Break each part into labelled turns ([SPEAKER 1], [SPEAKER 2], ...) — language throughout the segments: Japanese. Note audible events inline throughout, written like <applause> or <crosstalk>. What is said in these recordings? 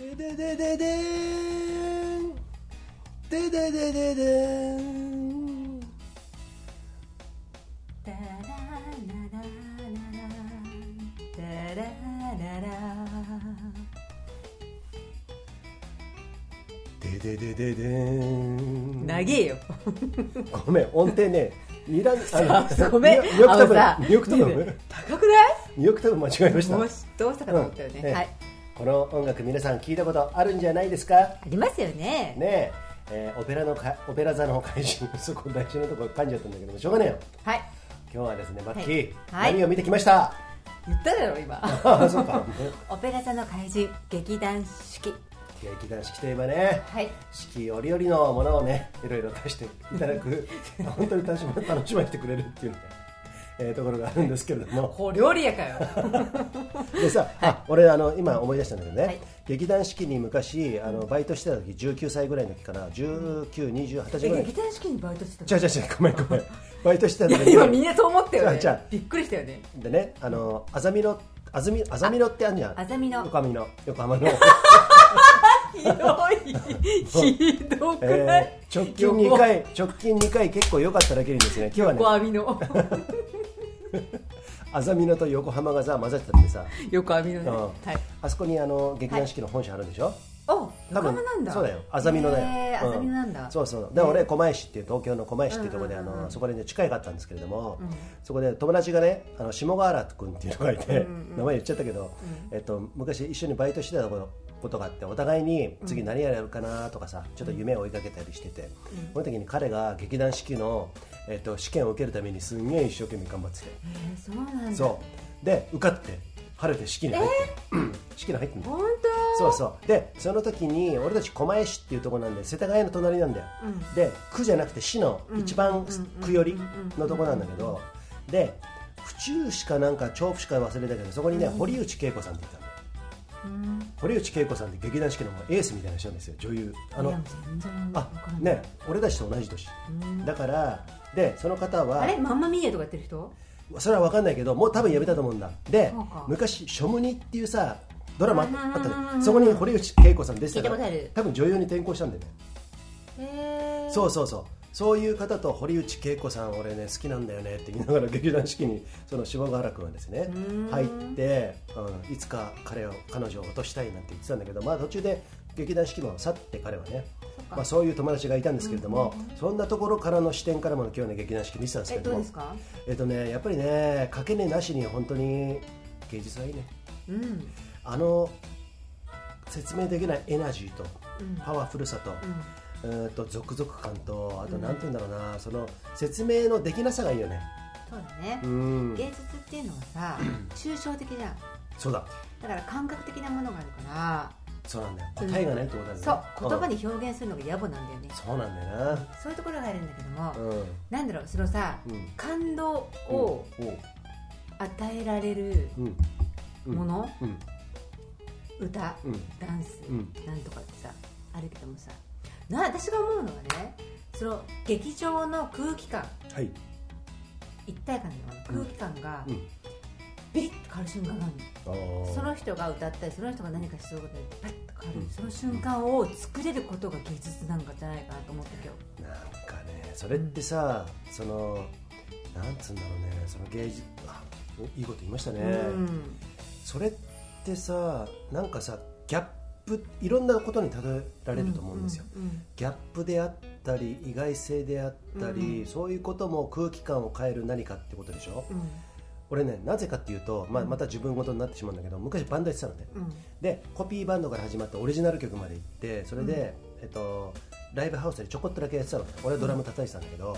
[SPEAKER 1] でででででーん。でででででーん
[SPEAKER 2] タララララララララ
[SPEAKER 1] でででででーん。
[SPEAKER 2] 長えよ。
[SPEAKER 1] ごめん音程ね。二段あ
[SPEAKER 2] ごめん。
[SPEAKER 1] 2オクタブ
[SPEAKER 2] あのさ
[SPEAKER 1] 2オクタブ
[SPEAKER 2] ねえねえ高くない
[SPEAKER 1] ？2オクタブ間違えました。
[SPEAKER 2] どうしたかと思ったよね、
[SPEAKER 1] うん。
[SPEAKER 2] はい
[SPEAKER 1] この音楽皆さん聞いたことあるんじゃないですか？
[SPEAKER 2] ありますよね。
[SPEAKER 1] ねえ。えーオペラのかオペラ座の怪人そこ大事なところ噛んじゃったんだけどもしょうがねえよ。
[SPEAKER 2] はい。
[SPEAKER 1] 今日はですねマッキー、
[SPEAKER 2] はい。
[SPEAKER 1] 何を見てきました？
[SPEAKER 2] 言っただろ今。<laughs>
[SPEAKER 1] そうか。<laughs>
[SPEAKER 2] オペラ座の怪人劇団四季。
[SPEAKER 1] 劇団四季といえばね
[SPEAKER 2] はい。
[SPEAKER 1] 四季折々のものをねいろいろ出していただく。<laughs> 本当に楽しま楽しませてくれるっていうね、えーところがあるんですけれども。<laughs>
[SPEAKER 2] 小料理やかよ。
[SPEAKER 1] でさ、あ俺あの今思い出したんだけどね、
[SPEAKER 2] はい。
[SPEAKER 1] 劇団四季に昔あのバイトしてた時19歳ぐらいの時かな1920歳ぐらい
[SPEAKER 2] え劇団四季にバイトしてた
[SPEAKER 1] じゃじゃじゃごめんごめん。<laughs> バイトしてた時
[SPEAKER 2] の今みんなそう思ったよね。びっくりしたよね。
[SPEAKER 1] でねあのあざみのあずみあざみのってあるじゃん。
[SPEAKER 2] あざみの
[SPEAKER 1] 横浜の。<laughs> 横浜の、
[SPEAKER 2] ひどい。ひどくない、
[SPEAKER 1] えー直近2回直近2回結構良かっただけにですね今日はね。
[SPEAKER 2] 横網の <laughs>
[SPEAKER 1] あざみのと横浜がさ混ざってたんでさ。
[SPEAKER 2] 横網のね、
[SPEAKER 1] うん。
[SPEAKER 2] はい。
[SPEAKER 1] あそこにあの劇団四季の本社あるんでしょ、
[SPEAKER 2] お
[SPEAKER 1] 多
[SPEAKER 2] 横
[SPEAKER 1] 分
[SPEAKER 2] 浜なんだ。
[SPEAKER 1] そうだよ。あざみのだよ、
[SPEAKER 2] へーあざみのなんだ、
[SPEAKER 1] そうそう。で俺狛江市っていう東京の狛江市っていうところで、あのそこでね近いかったんですけれども、
[SPEAKER 2] うん。
[SPEAKER 1] そこで友達がねあの下川原君っていうのがいて、名前言っちゃったけど、えっと、昔一緒にバイトしてたことがあってお互いに次何やるかなとかさちょっと夢を追いかけたりしてて、その時に彼が劇団四季の、えっと、試験を受けるためにすんげえ一生懸命頑張ってて、
[SPEAKER 2] えー、そうなんだ。
[SPEAKER 1] そう。で受かって晴れて式に入って、うん。式に入ってんだよ。
[SPEAKER 2] 本当？
[SPEAKER 1] そうそう。でその時に俺たち狛江市っていうところなんで世田谷の隣なんだよ、
[SPEAKER 2] うん。
[SPEAKER 1] で区じゃなくて市の一番区寄りのところなんだけどで府中市かなんか調布市か忘れたけどそこにね、堀内恵子さんって言ったんだよ。
[SPEAKER 2] うん
[SPEAKER 1] 堀内恵子さんって劇団四季のエースみたいな人なんですよ女優。あのあね俺たちと同じ年。
[SPEAKER 2] うん。
[SPEAKER 1] だからでその方は
[SPEAKER 2] あれマンマミーヤとかやってる人？
[SPEAKER 1] それは分かんないけどもう多分やめたと思うんだ。で昔「ショムニ」っていうさドラマあったねそこに堀内恵子さん出てたから多分女優に転向したんだよね。そうそうそうそういう方と堀内恵子さん俺ね好きなんだよねって言いながら劇団四季にその下原君はですね
[SPEAKER 2] うん。
[SPEAKER 1] 入って、うん、いつか彼を彼女を落としたいなんて言ってたんだけどまあ途中で劇団四季も去って彼はねまあ、そういう友達がいたんですけれども、そんなところからの視点からも今日ね劇団四季見てたんですけどもえっとねやっぱりねかけねなしに本当に芸術はいいね
[SPEAKER 2] うん。
[SPEAKER 1] あの説明できないエナジーと
[SPEAKER 2] うん。
[SPEAKER 1] パワフルさと、
[SPEAKER 2] うん
[SPEAKER 1] んと続々感とあと
[SPEAKER 2] うん。
[SPEAKER 1] なんて言うんだろうな、その説明のできなさがいいよね。
[SPEAKER 2] そうだね。
[SPEAKER 1] うん。
[SPEAKER 2] 芸術っていうのはさ <clears throat> 抽象的じゃん。
[SPEAKER 1] そうだ。
[SPEAKER 2] だから感覚的なものがあるから
[SPEAKER 1] そうなんだよ。答えがないってことなんだ
[SPEAKER 2] そう
[SPEAKER 1] よ
[SPEAKER 2] 言葉
[SPEAKER 1] に、
[SPEAKER 2] に表現するのが野暮なんだよね。
[SPEAKER 1] そうなんだよ
[SPEAKER 2] そういうところがあるんだけども、
[SPEAKER 1] なうん。
[SPEAKER 2] なんだろうそのさ
[SPEAKER 1] うん。
[SPEAKER 2] 感動を与えられる
[SPEAKER 1] うん。うん。
[SPEAKER 2] もの、
[SPEAKER 1] うん。
[SPEAKER 2] 歌？
[SPEAKER 1] うん。
[SPEAKER 2] ダンス、
[SPEAKER 1] うん。
[SPEAKER 2] なんとかってさあるけどもさな私が思うのはねその劇場の空気感。
[SPEAKER 1] はい。
[SPEAKER 2] 一体感の空気感が
[SPEAKER 1] うん。
[SPEAKER 2] ビリッと変わる瞬間があるの、その人が歌ったりその人が何かすることでパッと変わる、
[SPEAKER 1] うん。
[SPEAKER 2] その瞬間を作れることが芸術なんかじゃないかなと思った今
[SPEAKER 1] なんかねそれってさ、そのなんつうんだろうね。その芸術あいいこと言いましたね、
[SPEAKER 2] 日、うん。
[SPEAKER 1] それってさなんかさギャップいろんなことに例えられると思うんですよ、
[SPEAKER 2] うんうん
[SPEAKER 1] ギャップであったり意外性であったり、
[SPEAKER 2] うん
[SPEAKER 1] そういうことも空気感を変える何かってことでしょ、
[SPEAKER 2] うん。
[SPEAKER 1] 俺ねなぜかっていうと、まあ、また自分事になってしまうんだけど昔バンドやってたのね。
[SPEAKER 2] うん。
[SPEAKER 1] でコピーバンドから始まってオリジナル曲まで行ってそれで、えっと、ライブハウスでちょこっとだけやってたの俺はドラム叩いてたんだけど、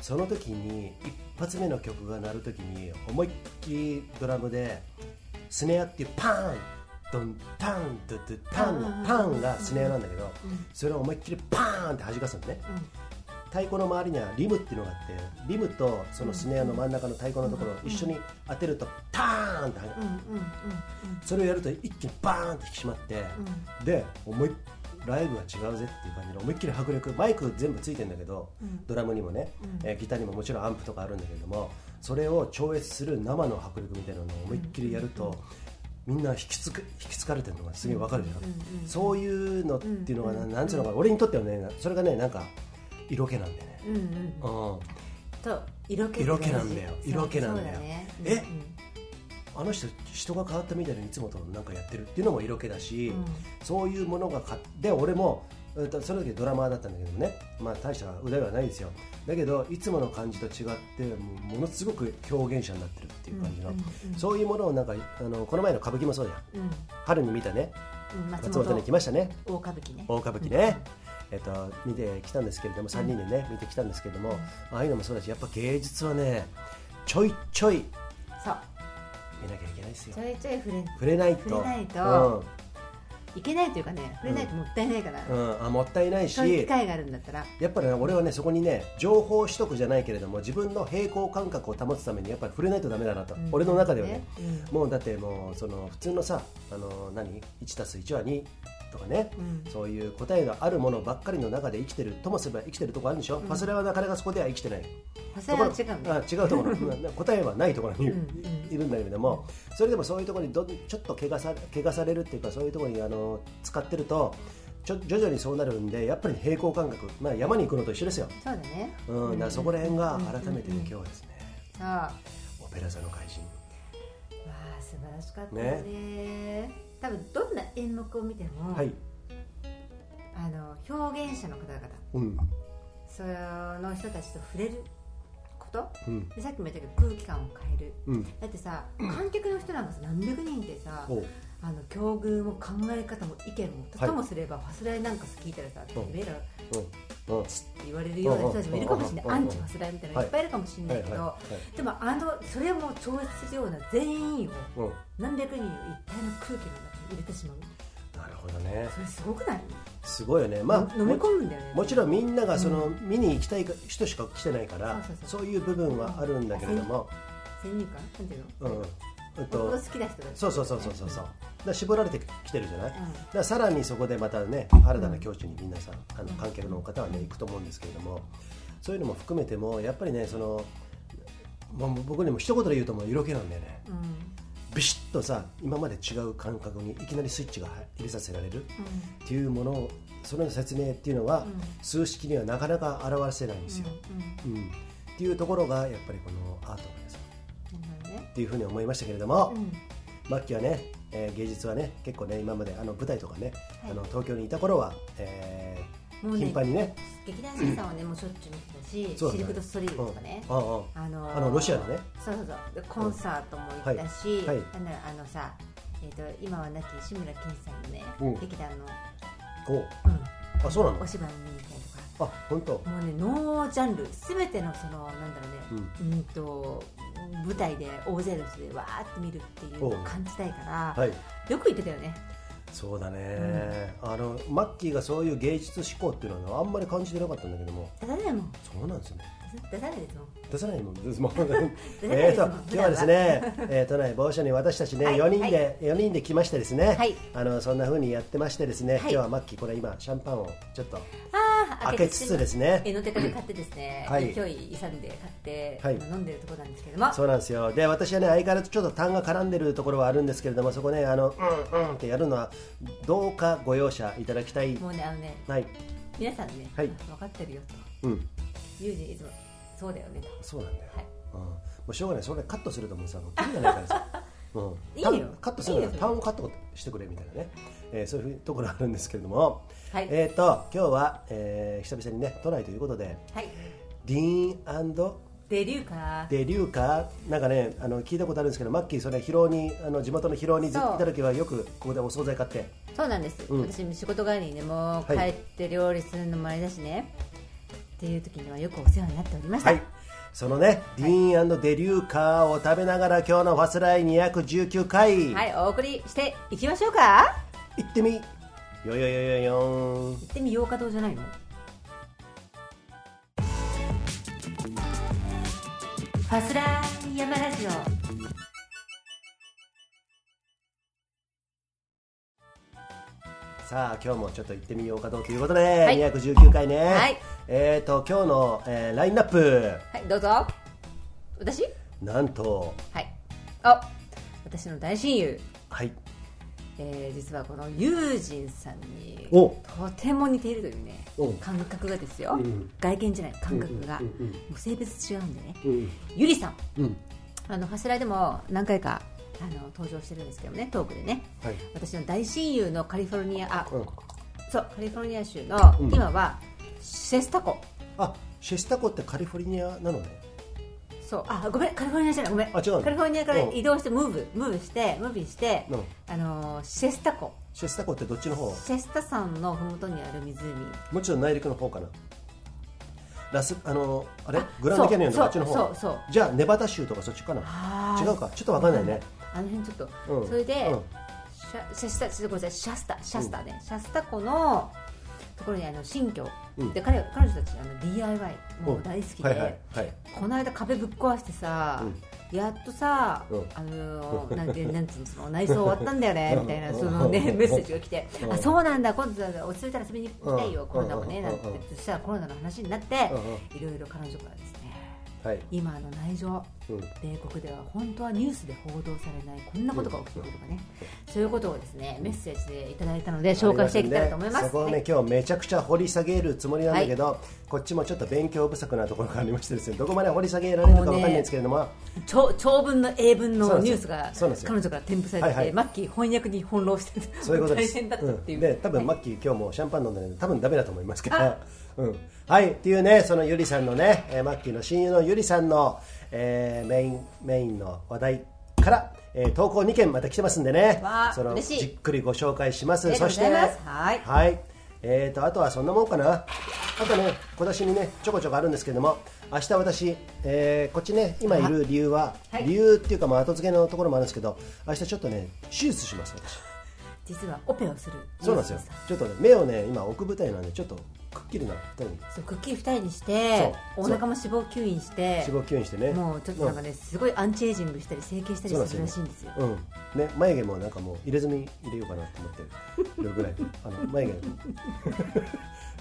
[SPEAKER 1] その時に一発目の曲が鳴る時に思いっきりドラムでスネアっていうパーンドンタンドゥドゥタンのパーンがスネアなんだけど
[SPEAKER 2] うん。
[SPEAKER 1] それを思いっきりパーンって弾かすのね。太鼓の周りにはリムっていうのがあってリムとそのスネアの真ん中の太鼓のところを一緒に当てるとターンって
[SPEAKER 2] うんうんうん
[SPEAKER 1] それをやると一気にバーンって引き締まって
[SPEAKER 2] うん。
[SPEAKER 1] で思いライブは違うぜっていう感じで思いっきり迫力マイク全部ついてるんだけど
[SPEAKER 2] うん。
[SPEAKER 1] ドラムにもね、
[SPEAKER 2] うん。
[SPEAKER 1] えーギターにももちろんアンプとかあるんだけれどもそれを超越する生の迫力みたいなのを思いっきりやると、みんな引きつく引きつかれてるのがすげえわかるじゃん、
[SPEAKER 2] うんうん
[SPEAKER 1] そういうのっていうのがな,、
[SPEAKER 2] うん
[SPEAKER 1] なんつうのかな俺にとってはねそれがねなんか色気なんだよね、
[SPEAKER 2] うんうん。
[SPEAKER 1] うん、
[SPEAKER 2] と色気
[SPEAKER 1] 色気なんだよ。色気なんだよ。
[SPEAKER 2] そうね。
[SPEAKER 1] え
[SPEAKER 2] うん。
[SPEAKER 1] あの人人が変わったみたいにいつもとなんかやってる。っていうのも色気だし、
[SPEAKER 2] うん。
[SPEAKER 1] そういうものがかで俺もうんとその時ドラマーだったんだけどもね、まあ、大した腕はないですよ。だけどいつもの感じと違ってものすごく表現者になってるっていう感じの、
[SPEAKER 2] うんうんうん
[SPEAKER 1] そういうものをなんかあのこの前の歌舞伎もそうじゃん。
[SPEAKER 2] うん。
[SPEAKER 1] 春に見たね。
[SPEAKER 2] うん松
[SPEAKER 1] 松本に
[SPEAKER 2] 本
[SPEAKER 1] 来ましたね。
[SPEAKER 2] 大歌舞伎ね。
[SPEAKER 1] 大歌舞伎ね、えっと、見てきたんですけれども3人でね見てきたんですけれども、ああいうのもそうだしやっぱ芸術はねちょいちょい
[SPEAKER 2] そう。
[SPEAKER 1] 見なきゃいけないですよ。
[SPEAKER 2] ちょいちょい触れ
[SPEAKER 1] 触れないと。
[SPEAKER 2] 触れないといけないというかね触れないともったいないから、
[SPEAKER 1] うん、うん、あもったいないし。
[SPEAKER 2] そういう機会があるんだったら。
[SPEAKER 1] やっぱりね俺はねそこにね情報取得じゃないけれども自分の平衡感覚を保つためにやっぱり触れないとダメだなと、
[SPEAKER 2] うん。
[SPEAKER 1] 俺の中ではね。
[SPEAKER 2] うん。
[SPEAKER 1] もうだってもうその普通のさあの何？1たす1は2とかね、
[SPEAKER 2] うん。
[SPEAKER 1] そういう答えがあるものばっかりの中で生きてるともすれば生きてるところあるんでしょ、
[SPEAKER 2] うん。
[SPEAKER 1] ファスレはなかなかそこでは生きてない。
[SPEAKER 2] は違う
[SPEAKER 1] あ違うところ。な <laughs> 答えはないところにいるんだけれどもそれでもそういうところにどちょっと怪我さ怪我されるっていうかそういうところにあの使ってるとちょ徐々にそうなるんでやっぱり平衡感覚、まあ、山に行くのと一緒ですよ、
[SPEAKER 2] そうだね。
[SPEAKER 1] うん、だそこら辺が
[SPEAKER 2] うん
[SPEAKER 1] 改めてね、
[SPEAKER 2] うん
[SPEAKER 1] 今日はですね
[SPEAKER 2] さあ。
[SPEAKER 1] オペラ座の怪人。
[SPEAKER 2] わあ素晴らしかったよね多分どんな演目を見ても、
[SPEAKER 1] はい、
[SPEAKER 2] あの表現者の方々
[SPEAKER 1] うん。
[SPEAKER 2] その人たちと触れること？
[SPEAKER 1] うん。
[SPEAKER 2] でさっきも言ったけど空気感を変える。
[SPEAKER 1] うん。
[SPEAKER 2] だってさ観客の人なんかさ何百人ってさあの境遇も考え方も意見もと,、もすればファスライなんか聞いたらさ「て
[SPEAKER 1] うん。
[SPEAKER 2] めえらチッ」って言われるような人たちもいるかもしれない。
[SPEAKER 1] うん。
[SPEAKER 2] アンチファスライみたいなのい。っぱいいるかもしれないけど、
[SPEAKER 1] は
[SPEAKER 2] でもあのそれをもう超越するような全員を何百人を一体の空気の中に入れてしまう。
[SPEAKER 1] なるほどね。
[SPEAKER 2] それすごくない、
[SPEAKER 1] すごいよね。まあ
[SPEAKER 2] 飲み込むんだよね。
[SPEAKER 1] もちろんみんながその、見に行きたい人しか来てないから
[SPEAKER 2] そう
[SPEAKER 1] いう部分はあるんだけれども、
[SPEAKER 2] 先入観？なんていうの、
[SPEAKER 1] うん。えっと
[SPEAKER 2] 好きな人たち。
[SPEAKER 1] そうそうそうそうそうそうだ絞られてきてるじゃない、だ
[SPEAKER 2] うん
[SPEAKER 1] さらにそこでまたね新たな境地に皆さんあの観客の方はね行くと思うんですけれどもそういうのも含めてもやっぱりねそのもう僕にも一言で言うともう色気なんだよね。
[SPEAKER 2] うん。
[SPEAKER 1] ビシッとさ今まで違う感覚にいきなりスイッチが入れさせられるっていうものをその説明っていうのは、
[SPEAKER 2] うん。
[SPEAKER 1] 数式にはなかなか表せないんですよ、
[SPEAKER 2] うんうん。
[SPEAKER 1] うん。っていうところがやっぱりこのアートの良さ。
[SPEAKER 2] なるほどね。
[SPEAKER 1] っていうふうに思いましたけれども、
[SPEAKER 2] うん。
[SPEAKER 1] 末期はね、えー芸術はね結構ね今まであの舞台とかね、
[SPEAKER 2] はい。
[SPEAKER 1] あの東京にいた頃は、えー
[SPEAKER 2] もうね
[SPEAKER 1] 頻繁にね。
[SPEAKER 2] 劇団四季さんはねもうしょっちゅう見てたし、シルク・ドゥ・ストリートとかね、
[SPEAKER 1] うん。うん
[SPEAKER 2] あのー
[SPEAKER 1] あのロシアのね。
[SPEAKER 2] そうそうそう。でコンサートも行ったし、
[SPEAKER 1] はい。はい。
[SPEAKER 2] なんだろうあのさ、えー、と今は亡き志村けんさんのね、
[SPEAKER 1] う。ん
[SPEAKER 2] 劇団の、
[SPEAKER 1] おう。
[SPEAKER 2] うん、
[SPEAKER 1] あそうなの？
[SPEAKER 2] お芝居見に行ったりとか。
[SPEAKER 1] あ本当。
[SPEAKER 2] もうねノージャンル。すべてのそのなんだろうね。うんと舞台で大勢の人でわーって見るっていうのを感じたいから、
[SPEAKER 1] はい。
[SPEAKER 2] よく言ってたよね。
[SPEAKER 1] そうだね、あのマッキーがそういう芸術志向っていうのはあんまり感じてなかったんだけども。
[SPEAKER 2] 出さないもん。
[SPEAKER 1] そうなんですよね。
[SPEAKER 2] 出さないですもん
[SPEAKER 1] 出さないも <laughs> んですえ
[SPEAKER 2] ですもん
[SPEAKER 1] ーと今日はですね、えー都内某所に私たちね、
[SPEAKER 2] はい
[SPEAKER 1] 4人で、4人で来ましてですね、
[SPEAKER 2] はい。
[SPEAKER 1] あのそんな風にやってましてですね、
[SPEAKER 2] はい。
[SPEAKER 1] 今日はマッキーこれ今シャンパンをちょっと
[SPEAKER 2] ああ
[SPEAKER 1] 開けつつですね。
[SPEAKER 2] えの手から買ってですね、<laughs>
[SPEAKER 1] はい。
[SPEAKER 2] 勢い勇んで買って、
[SPEAKER 1] はい。
[SPEAKER 2] 飲んでるところなんですけれども。
[SPEAKER 1] そうなんですよ。で私はね相変わらずちょっと痰が絡んでるところはあるんですけれどもそこねあのうんうんってやるのはどうかご容赦いただきたい。
[SPEAKER 2] もうねあのね
[SPEAKER 1] はい。
[SPEAKER 2] 皆さんね、
[SPEAKER 1] はい。
[SPEAKER 2] 分かってるよと。
[SPEAKER 1] うん。
[SPEAKER 2] ユージいつもそうだよね。と
[SPEAKER 1] そうなんだよ、
[SPEAKER 2] はい。
[SPEAKER 1] うん、もうしょうがない。それカットすると思うさもうキリがないからさ。<laughs> うん、
[SPEAKER 2] いいよ。
[SPEAKER 1] 痰カットするなら
[SPEAKER 2] いいよ。
[SPEAKER 1] 痰をカットしてくれみたいなね、えーそういうところあるんですけれども、
[SPEAKER 2] はい。
[SPEAKER 1] えっ、と今日は、えー久々にね都内ということで。
[SPEAKER 2] はい。
[SPEAKER 1] ディーン
[SPEAKER 2] デリューか
[SPEAKER 1] デリューカー。なんかねあの聞いたことあるんですけどマッキーそれ広尾にあの地元の広尾にずっといた時はよくここでお惣菜買って。
[SPEAKER 2] そうなんです、
[SPEAKER 1] うん。
[SPEAKER 2] 私仕事帰りにねもう
[SPEAKER 1] はい。
[SPEAKER 2] 帰って料理するのもあれだしね、っていう時にはよくお世話になっておりました、
[SPEAKER 1] はい。そのね、ディーンデリューカーを食べながら今日のファスライ219回、
[SPEAKER 2] はい、お送りしていきましょうか。
[SPEAKER 1] 行ってみ。よよよよよん。
[SPEAKER 2] 行ってみようかどうじゃないの？ファスラー山ラジオ
[SPEAKER 1] さあ今日もちょっと行ってみようかということで、
[SPEAKER 2] い。
[SPEAKER 1] 219回ね、
[SPEAKER 2] はい。
[SPEAKER 1] えっ、と今日の、えーラインナップ。
[SPEAKER 2] はいどうぞ。私？
[SPEAKER 1] なんと。
[SPEAKER 2] はい。あ私の大親友。
[SPEAKER 1] はい。
[SPEAKER 2] えー、実はこのユージンさんに
[SPEAKER 1] お。
[SPEAKER 2] とても似ているというね
[SPEAKER 1] お。
[SPEAKER 2] 感覚がですよ、
[SPEAKER 1] うん。
[SPEAKER 2] 外見じゃない感覚が、
[SPEAKER 1] うんうんうんうん
[SPEAKER 2] もう性別違うんでね、
[SPEAKER 1] うん。
[SPEAKER 2] ゆりさん。
[SPEAKER 1] うん。
[SPEAKER 2] あの柱でも何回かあの登場してるんですけどねトークでね。
[SPEAKER 1] はい。
[SPEAKER 2] 私の大親友のカリフォルニアあ
[SPEAKER 1] うん。
[SPEAKER 2] そうカリフォルニア州の、
[SPEAKER 1] うん。
[SPEAKER 2] 今はシェスタ湖。
[SPEAKER 1] あシェスタ湖ってカリフォルニアなのね。
[SPEAKER 2] そうあごめんカリフォルニアじゃないごめん。
[SPEAKER 1] あ違うの。
[SPEAKER 2] カリフォルニアから
[SPEAKER 1] うん。
[SPEAKER 2] 移動してムーブムーブしてムービーして、
[SPEAKER 1] うん。
[SPEAKER 2] あのシェスタ湖。
[SPEAKER 1] シェスタ湖ってどっちの方？
[SPEAKER 2] シェスタ山のふもとにある湖。
[SPEAKER 1] もちろん内陸の方かな。ラスあのあれ？
[SPEAKER 2] あ
[SPEAKER 1] グランドキャニオンとかあっちの方？
[SPEAKER 2] そうそう。
[SPEAKER 1] じゃあネバダ州とかそっちかな？違うか。ちょっとわかんないね
[SPEAKER 2] あの辺ちょっと、
[SPEAKER 1] うん。
[SPEAKER 2] それで、
[SPEAKER 1] うん。
[SPEAKER 2] シャシャスタちょっとごめんなさい。シャスタシャスタね、シャスタ湖のところにあの新居、
[SPEAKER 1] うん。
[SPEAKER 2] で彼彼女たちあの DIY もう大好きで、
[SPEAKER 1] はいはい。はい。
[SPEAKER 2] この間壁ぶっ壊してさ、やっとさ、
[SPEAKER 1] うん。
[SPEAKER 2] あのーなんてなんていうんですか内装終わったんだよねみたいな
[SPEAKER 1] うん。
[SPEAKER 2] そのね
[SPEAKER 1] うん。
[SPEAKER 2] メッセージが来て、
[SPEAKER 1] うん。
[SPEAKER 2] あそうなんだ今度落ち着いたら遊びに行きたいよ、
[SPEAKER 1] うん。
[SPEAKER 2] コロナもね、
[SPEAKER 1] うん。
[SPEAKER 2] なん。て
[SPEAKER 1] うん。
[SPEAKER 2] そしたらコロナの話になって、
[SPEAKER 1] うん。うん。
[SPEAKER 2] いろいろ彼女からですね
[SPEAKER 1] はい。
[SPEAKER 2] 今の内情
[SPEAKER 1] うん。
[SPEAKER 2] 米国では本当はニュースで報道されないこんなことが起きているとかね、そういうことをですねメッセージでいただいたので紹介していきたいと思います。
[SPEAKER 1] そこをね、
[SPEAKER 2] はい。
[SPEAKER 1] 今日めちゃくちゃ掘り下げるつもりなんだけど、こっちもちょっと勉強不足なところがありましてですね。どこまで掘り下げられるかわかんないんですけれども。
[SPEAKER 2] 長長文の英文のニュースが彼女から添付されてて、
[SPEAKER 1] はいはい。
[SPEAKER 2] マッキー翻訳に翻弄して
[SPEAKER 1] そういうことです。
[SPEAKER 2] 大変だったってい。う、
[SPEAKER 1] うん。で多分マッキー今日もシャンパン飲んでる多分ダメだと思いますけど、うん、はいっていうねそのゆりさんのね、えーマッキーの親友のゆりさんの、えーメインメインの話題から、えー投稿2件また来てますんでね。そのじっくりご紹介します。
[SPEAKER 2] ありがとうございます。はい。
[SPEAKER 1] はい。えー、とあとはそんなもんかな。あとね小出しにねちょこちょこあるんですけども明日私、えーこっちね今いる理由は、
[SPEAKER 2] はい。
[SPEAKER 1] 理由っていうかまあ後付けのところもあるんですけど明日ちょっとね手術します私。
[SPEAKER 2] 実はオペをする。
[SPEAKER 1] そうなんですよ。ちょっとね目をね今奥舞台なんでちょっとくっきりな二人に
[SPEAKER 2] そうくっきり二重にしてお腹も脂肪吸引して
[SPEAKER 1] 脂肪吸引してね。
[SPEAKER 2] もうちょっとなんかね、すごいアンチエイジングしたり整形したりするらしいんですよ。
[SPEAKER 1] うん、うんね眉毛もなんかもう入れ墨入れようかなと思ってる。ぐらいあの眉毛。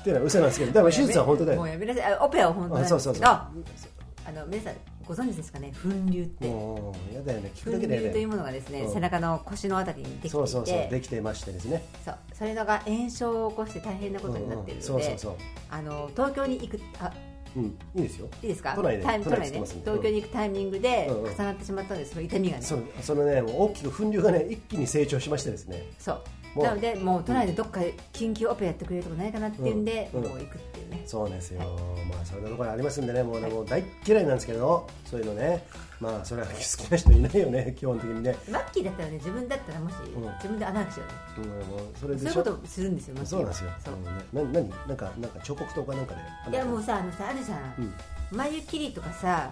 [SPEAKER 1] っていうのは嘘なんですけどでも手術は本当だよ。
[SPEAKER 2] もうやめなさい。あオペは本当なんですけど。
[SPEAKER 1] あそうそうそう。
[SPEAKER 2] あの皆さんご存知ですかね？粉瘤って。
[SPEAKER 1] もうやだよね。聞く
[SPEAKER 2] 粉
[SPEAKER 1] だけで
[SPEAKER 2] 瘤という
[SPEAKER 1] ね
[SPEAKER 2] ものがですね、
[SPEAKER 1] うん。
[SPEAKER 2] 背中の腰のあたりにできていて。
[SPEAKER 1] そうそうそう。できてましてですね。
[SPEAKER 2] そう。それのが炎症を起こして大変なことになっているので
[SPEAKER 1] うんうんそうそうそう。
[SPEAKER 2] あの東京に行くあ
[SPEAKER 1] うん。いいですよ。
[SPEAKER 2] いいですか？
[SPEAKER 1] 都内で
[SPEAKER 2] タイム
[SPEAKER 1] 都内で知ってますんで。
[SPEAKER 2] 東京に行くタイミングで
[SPEAKER 1] うんうん。
[SPEAKER 2] 重なってしまったのでその痛みがね。
[SPEAKER 1] そのそのね大きく粉瘤がね一気に成長しましてですね。
[SPEAKER 2] そうなのでもう都内でどっか緊急オペやってくれるとこないかなっていうんで、
[SPEAKER 1] うん。うん。
[SPEAKER 2] もう行くっていうね。
[SPEAKER 1] そうですよ、
[SPEAKER 2] はい
[SPEAKER 1] まあそんなところありますんでねもうね、もう大っ嫌いなんですけどそういうのね。まあそれは好きな人いないよね <laughs> 基本的にね、
[SPEAKER 2] マッキーだったらね自分だったらもし、
[SPEAKER 1] ん。
[SPEAKER 2] 自分で穴開けちゃうね。
[SPEAKER 1] うん、それ
[SPEAKER 2] そういうことするんですよマッキーは
[SPEAKER 1] そうなんですよ。
[SPEAKER 2] そう。
[SPEAKER 1] うんね、な何なんかなんか彫刻刀かなんかで
[SPEAKER 2] いやもうさあのさあるじゃん、
[SPEAKER 1] うん。
[SPEAKER 2] 眉切りとかさ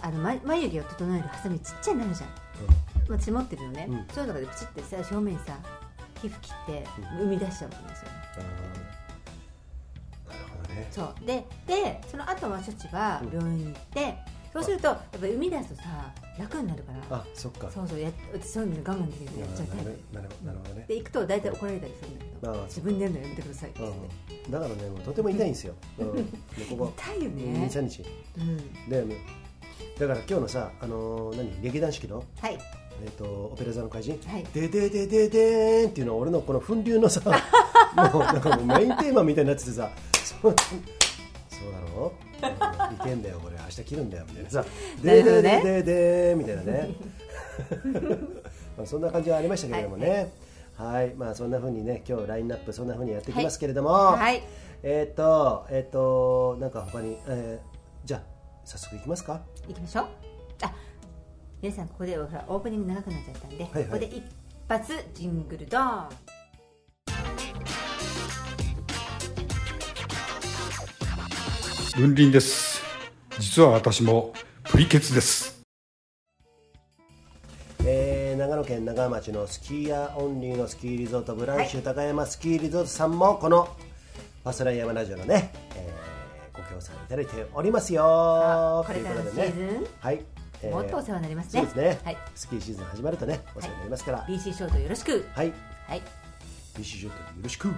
[SPEAKER 2] あの眉眉毛を整えるハサミちっちゃいのあるじゃん。私持ってるのね、
[SPEAKER 1] うん。
[SPEAKER 2] そういうのがプチってさ表面にさ皮膚切って生み出しちゃうんですよね、
[SPEAKER 1] あーなるほどね。
[SPEAKER 2] そう。ででその後は処置は病院に行って、そうするとやっぱ生み出すとさ楽になるから。
[SPEAKER 1] あそっか。
[SPEAKER 2] そうそうや私そういうの我慢できるのやっちゃうタイプ
[SPEAKER 1] なるほどね。
[SPEAKER 2] で行くと大体怒られたりするんだけど。自分でやるのやめてくださいって
[SPEAKER 1] うん。だからねもうとても痛いんですよ、うん、
[SPEAKER 2] 痛いよね。
[SPEAKER 1] 23日。
[SPEAKER 2] うん。
[SPEAKER 1] でね。だから今日のさあのー何？劇団四季の？
[SPEAKER 2] はい
[SPEAKER 1] えー、とオペラ座の怪人？
[SPEAKER 2] はい。
[SPEAKER 1] でででででーんっていうのは俺のこの粉瘤のさ <laughs> もうなんかもうメインテーマみたいになっててさ <laughs> そうだろうん。いけんだよこれ。明日切るんだよみたいなさ。でででででーみたいなね。<laughs> まあそんな感じはありましたけれどもね。はい、まあそんな風にね今日ラインナップそんな風にやっていきますけれども、
[SPEAKER 2] はい。
[SPEAKER 1] えっ、とえっ、となんか他に、えーじゃあ早速いきますか？
[SPEAKER 2] 行きましょう。あ皆さんここでほらオープニング長くなっちゃったんで、
[SPEAKER 1] はいはい。
[SPEAKER 2] ここで一発ジングルドーン。
[SPEAKER 3] 文林です。実は私もプリケツです。
[SPEAKER 1] えー長野県長浜町のスキーヤーオンリーのスキーリゾートブランシュ高山スキーリゾートさんもこのパスライヤマラジオのね、えーご協賛いただいておりますよ
[SPEAKER 2] あこれからの
[SPEAKER 1] ということで
[SPEAKER 2] シーズン？
[SPEAKER 1] はい、えー
[SPEAKER 2] もっとお世話になりますね。
[SPEAKER 1] そうですね、
[SPEAKER 2] はい。
[SPEAKER 1] スキーシーズン始まるとねお世話になりますから。
[SPEAKER 2] BC ショートよろしく。
[SPEAKER 1] はい。
[SPEAKER 2] はい。
[SPEAKER 1] ビシジョットよろしく。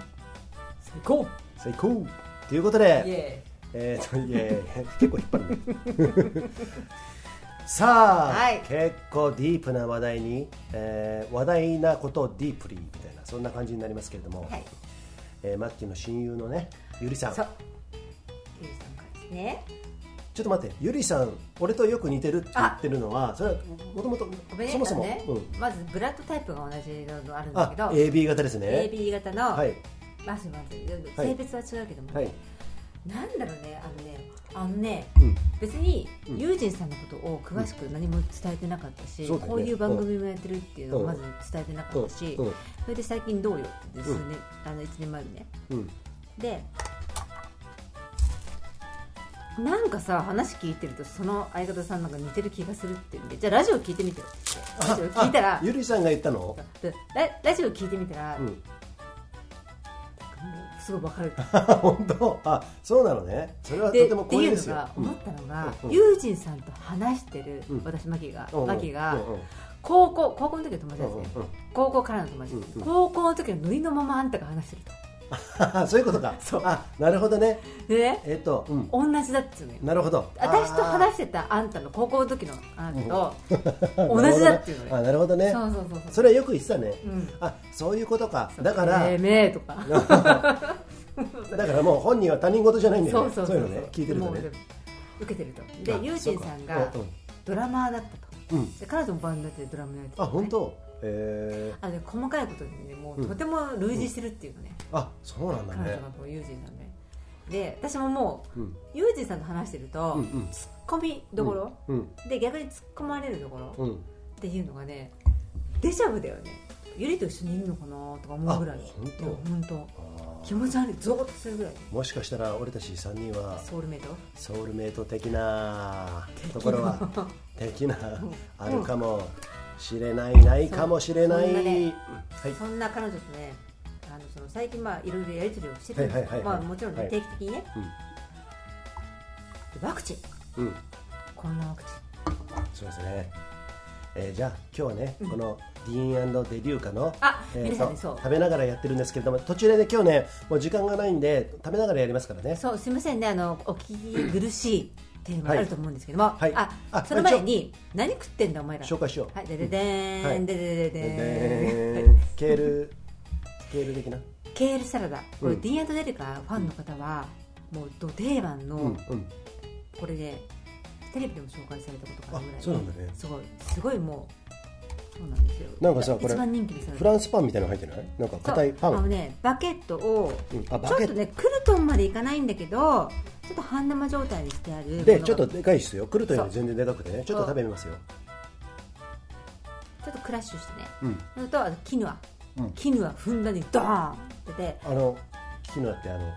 [SPEAKER 2] 最高。
[SPEAKER 1] 最高。ということ
[SPEAKER 2] イ
[SPEAKER 1] で
[SPEAKER 2] エ
[SPEAKER 1] えーといえ結構引っ張るね。<laughs> さあ、
[SPEAKER 2] はい。
[SPEAKER 1] 結構ディープな話題に、えー話題なことをディープリーみたいなそんな感じになりますけれども、
[SPEAKER 2] はい。
[SPEAKER 1] えーマッキーの親友のねゆりさん。
[SPEAKER 2] ゆりさんからですね
[SPEAKER 1] っと待ってゆりさん俺とよく似てるって言ってるのはそれはもともとそもそも、
[SPEAKER 2] ね
[SPEAKER 1] うん。
[SPEAKER 2] まずブラッドタイプが同じのあるんだ
[SPEAKER 1] あ
[SPEAKER 2] けど
[SPEAKER 1] AB 型ですね。
[SPEAKER 2] AB 型の、
[SPEAKER 1] はい。
[SPEAKER 2] まずまず
[SPEAKER 1] はい。
[SPEAKER 2] 性別は違うけども、
[SPEAKER 1] はい。
[SPEAKER 2] なんだろうねあのねあのね
[SPEAKER 1] うん。
[SPEAKER 2] 別にジンさんのことを詳しく何も伝えてなかったし、
[SPEAKER 1] そうだよね。
[SPEAKER 2] こういう番組もやってるっていうのを
[SPEAKER 1] うん。
[SPEAKER 2] まず伝えてなかったし、
[SPEAKER 1] うん。
[SPEAKER 2] それで最近どうよってですね、あの1年前にね。
[SPEAKER 1] うん。
[SPEAKER 2] でなんかさ話聞いてるとその相方さんなんか似てる気がするって言うんでじゃあラジオ聞いてみてよ。ラジオ聞いたら
[SPEAKER 1] あゆりさんが言ったの？
[SPEAKER 2] でララジオ聞いてみたら、
[SPEAKER 1] うん。
[SPEAKER 2] すごいわかる。<laughs>
[SPEAKER 1] 本当？あそうなのね。それはと
[SPEAKER 2] で
[SPEAKER 1] ても
[SPEAKER 2] っていうの
[SPEAKER 1] 光栄ですよ
[SPEAKER 2] が思ったのが、
[SPEAKER 1] うんうん。
[SPEAKER 2] ユージンさんと話してる、
[SPEAKER 1] うん。
[SPEAKER 2] 私マキが、
[SPEAKER 1] うんうん。
[SPEAKER 2] マキが、高校高校の時の友達ですね、高校からの友達、高校の時のノリのままあんたが話してる
[SPEAKER 1] あ <laughs> そういうことか。
[SPEAKER 2] そう。
[SPEAKER 1] あなるほどね。
[SPEAKER 2] とでね
[SPEAKER 1] えっと、うん、
[SPEAKER 2] 同じだっつうのよ。
[SPEAKER 1] なるほど。
[SPEAKER 2] 私と話してたあんたの高校の時のあんたと <laughs> 同じだっていうのね <laughs>
[SPEAKER 1] あなるほどね。
[SPEAKER 2] そうそうそうそう。
[SPEAKER 1] それはよく言ってたね、
[SPEAKER 2] うん。
[SPEAKER 1] あそういうことか。
[SPEAKER 2] そう。
[SPEAKER 1] だから、
[SPEAKER 2] めめとか。
[SPEAKER 1] だからもう本人は他人事じゃないんだよね。
[SPEAKER 2] そうそうそう
[SPEAKER 1] いうのね。聞いてるとね。
[SPEAKER 2] 受けてる。と。
[SPEAKER 1] あ
[SPEAKER 2] でユージンさんがドラマーだったと。
[SPEAKER 1] うん。うん
[SPEAKER 2] で彼女もバンドやってドラムやってたね。
[SPEAKER 1] 本当え
[SPEAKER 2] あで細かいことにねもうとても類似してるっていうのね、
[SPEAKER 1] ー、あそうなんだね。
[SPEAKER 2] 彼女がこうユージンなんでで私もも
[SPEAKER 1] うん
[SPEAKER 2] うユージンさんと話してると、
[SPEAKER 1] うんうん。
[SPEAKER 2] ツッコミどころ、
[SPEAKER 1] うん。
[SPEAKER 2] で逆に突っ込まれるところ？
[SPEAKER 1] うん。
[SPEAKER 2] っていうのがねデジャブだよね。ゆりと一緒にいるのかなとか思うぐらい。
[SPEAKER 1] あ本当？
[SPEAKER 2] 本当。気持ち悪い。ゾーッとするぐらい。
[SPEAKER 1] もしかしたら俺たち3人は
[SPEAKER 2] ソウルメイト？
[SPEAKER 1] ソウルメイト的なところは的な。あるかもしれないないかもしれない、
[SPEAKER 2] そんなね
[SPEAKER 1] はい。
[SPEAKER 2] そんな彼女とねあのその最近まあいろいろやり取りをしてる。んです
[SPEAKER 1] はいはいはいはい。
[SPEAKER 2] まあもちろんね
[SPEAKER 1] はい。
[SPEAKER 2] 定期的にね、ワクチン。
[SPEAKER 1] うん、うん、
[SPEAKER 2] コロナワクチ
[SPEAKER 1] そうですね、えーじゃあ今日はね、このディーンデビューカの
[SPEAKER 2] あ
[SPEAKER 1] えー食べながらやってるんですけれども途中でね今日ねもう時間がないんで食べながらやりますからね。
[SPEAKER 2] ンそうすみませんねあのお聞き苦しいっていうのもあると思うんですけども、
[SPEAKER 1] はい。
[SPEAKER 2] あ
[SPEAKER 1] あ
[SPEAKER 2] その前に何食ってんだお前ら。
[SPEAKER 1] 紹介しよう。
[SPEAKER 2] はいでででーん、
[SPEAKER 1] はい。
[SPEAKER 2] ででで
[SPEAKER 1] でーん。<laughs> ケールケール的な？
[SPEAKER 2] ケールサラダ。これ、
[SPEAKER 1] うん。
[SPEAKER 2] D& デリカファンの方は、もうど定番の、これでテレビでも紹介されたことがあるぐらい。
[SPEAKER 1] あそうなんだね。
[SPEAKER 2] すごいすごいもうそうなんですよ。
[SPEAKER 1] なんかさこれフランスパンみたいなの入ってない？なんか硬いパン。
[SPEAKER 2] あのねバケットを
[SPEAKER 1] うん。
[SPEAKER 2] ちょっとねクルトンまでいかないんだけどちょっと半生状態にしてある
[SPEAKER 1] でちょっとでかいですよ。来るというのは
[SPEAKER 2] そう
[SPEAKER 1] 全然でかくてね。ちょっと食べますよ。
[SPEAKER 2] ちょっとクラッシュしてね。
[SPEAKER 1] うん。
[SPEAKER 2] それとあとキヌア、
[SPEAKER 1] うん。
[SPEAKER 2] キヌアふんだんにドーンってて。
[SPEAKER 1] あのキヌアってあのね。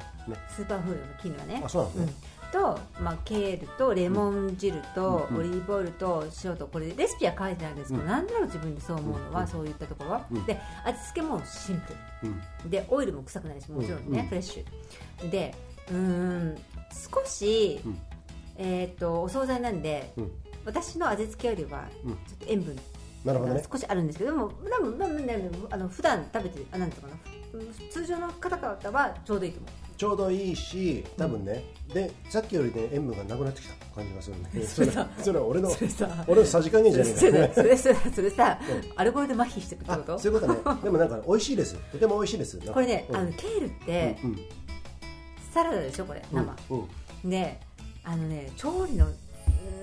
[SPEAKER 2] スーパーフードのキヌアね。
[SPEAKER 1] あそうなのね。
[SPEAKER 2] うん、と、まあ、ケールとレモン汁と
[SPEAKER 1] うん。
[SPEAKER 2] オリーブオイルと塩とこれレシピは書いてないんですけど、
[SPEAKER 1] うん。
[SPEAKER 2] なんだろう自分でそう思うのは、
[SPEAKER 1] うん。
[SPEAKER 2] そういったところ、
[SPEAKER 1] うん。
[SPEAKER 2] で味付けもシンプ
[SPEAKER 1] うん。
[SPEAKER 2] ルでオイルも臭くないしもちろんね、
[SPEAKER 1] うん。
[SPEAKER 2] フレッシュ。でうーん少し、
[SPEAKER 1] うん。
[SPEAKER 2] えー、とお惣菜なんで
[SPEAKER 1] うん。
[SPEAKER 2] 私の味付けよりは
[SPEAKER 1] うん。
[SPEAKER 2] ちょっと塩分
[SPEAKER 1] なるほどね。
[SPEAKER 2] が少しあるんですけどでもでもでもでもあの普段食べてるあなんていうのかな通常の方々はちょうどいいと思う。
[SPEAKER 1] ちょうどいいし多分ね、でさっきよりね塩分がなくなってきた感じがするね <laughs> それそれは俺の俺のさじ加減じゃね
[SPEAKER 2] そ
[SPEAKER 1] えか。
[SPEAKER 2] れそれそれ <laughs> それさ、
[SPEAKER 1] うん。
[SPEAKER 2] アルコールで麻痺してるって
[SPEAKER 1] あ
[SPEAKER 2] こと？
[SPEAKER 1] そういうことね。でもなんか美味しいです。とても美味しいです。
[SPEAKER 2] これね、
[SPEAKER 1] うん。
[SPEAKER 2] あのケールって、
[SPEAKER 1] うん
[SPEAKER 2] サラダでしょこれ
[SPEAKER 1] うん
[SPEAKER 2] 生、
[SPEAKER 1] うん。
[SPEAKER 2] であのね調理のう